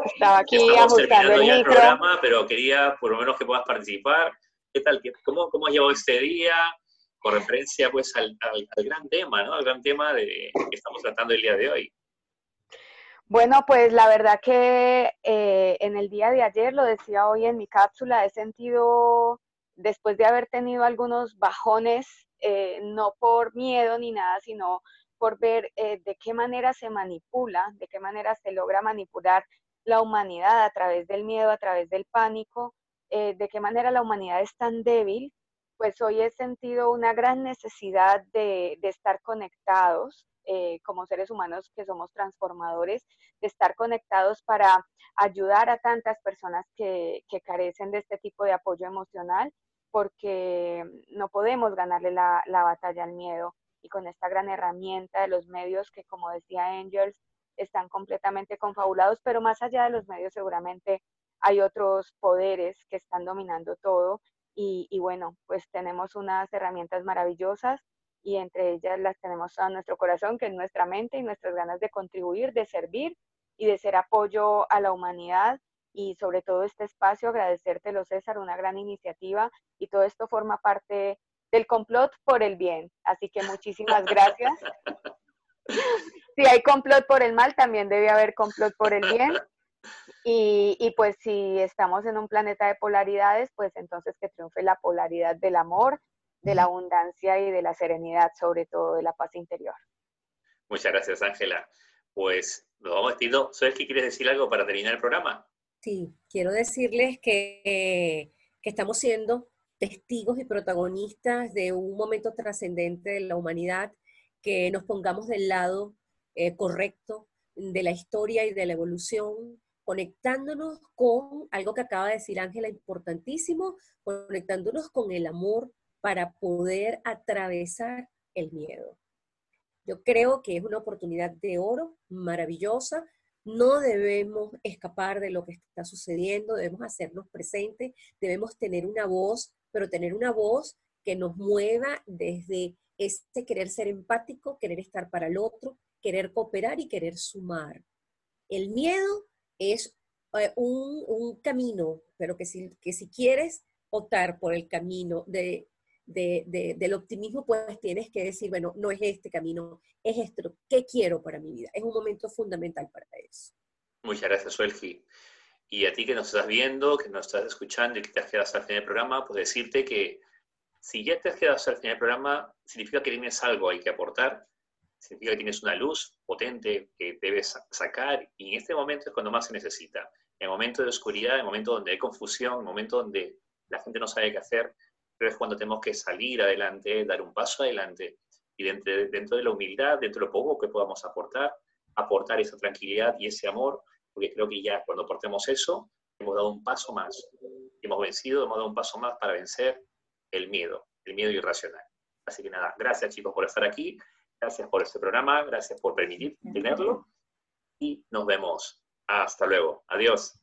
Estaba aquí Estamos ajustando el, el programa, pero quería por lo menos que puedas participar. ¿Qué tal? ¿Cómo, cómo has llevado este día? Con referencia pues al, gran tema, ¿no? Al gran tema de, que estamos tratando el día de hoy. Bueno, pues la verdad que eh, en el día de ayer, lo decía hoy en mi cápsula, he sentido después de haber tenido algunos bajones, eh, no por miedo ni nada, sino por ver eh, de qué manera se manipula, de qué manera se logra manipular la humanidad a través del miedo, a través del pánico, eh, de qué manera la humanidad es tan débil, pues hoy he sentido una gran necesidad de, estar conectados como seres humanos que somos transformadores, de estar conectados para ayudar a tantas personas que, carecen de este tipo de apoyo emocional porque no podemos ganarle la, batalla al miedo. Y con esta gran herramienta de los medios que, como decía Angels, están completamente confabulados, pero más allá de los medios seguramente hay otros poderes que están dominando todo. Y, y, bueno, pues tenemos unas herramientas maravillosas y entre ellas las tenemos a nuestro corazón, que es nuestra mente y nuestras ganas de contribuir, de servir y de ser apoyo a la humanidad y sobre todo este espacio, agradecértelo César, una gran iniciativa y todo esto forma parte del complot por el bien. Así que muchísimas gracias. si hay complot por el mal, también debe haber complot por el bien. Y, y, pues si estamos en un planeta de polaridades, pues entonces que triunfe la polaridad del amor, de la abundancia y de la serenidad, sobre todo de la paz interior. Muchas gracias, Ángela. Pues nos vamos despidiendo. ¿Sabes que quieres decir algo para terminar el programa? Sí, quiero decirles que, estamos siendo testigos y protagonistas de un momento trascendente de la humanidad, que nos pongamos del lado eh, correcto de la historia y de la evolución, conectándonos con algo que acaba de decir Ángela, importantísimo, conectándonos con el amor para poder atravesar el miedo. Yo creo que es una oportunidad de oro maravillosa no debemos escapar de lo que está sucediendo, debemos hacernos presentes, debemos tener una voz, pero tener una voz que nos mueva desde ese querer ser empático, querer estar para el otro, querer cooperar y querer sumar. El miedo es eh, un, camino, pero que si, que si quieres optar por el camino de, del optimismo, pues tienes que decir, bueno, no es este camino, es esto, ¿qué quiero para mi vida? Es un momento fundamental para eso. Muchas gracias, Suelgi. Y a ti que nos estás viendo, que nos estás escuchando y que te has quedado hasta el final del programa, pues decirte que si ya te has quedado hasta el final del programa, significa que tienes algo hay que aportar, significa que tienes una luz potente que debes sacar y en este momento es cuando más se necesita. En el momento de oscuridad, en el momento donde hay confusión, en el momento donde la gente no sabe qué hacer, pero es cuando tenemos que salir adelante, dar un paso adelante y dentro, dentro de la humildad, dentro de lo poco que podamos aportar, aportar esa tranquilidad y ese amor, porque creo que ya cuando aportemos eso, hemos dado un paso más, hemos vencido, hemos dado un paso más para vencer el miedo, el miedo irracional. Así que nada, gracias chicos por estar aquí, gracias por este programa, gracias por permitir tenerlo y nos vemos. Hasta luego. Adiós.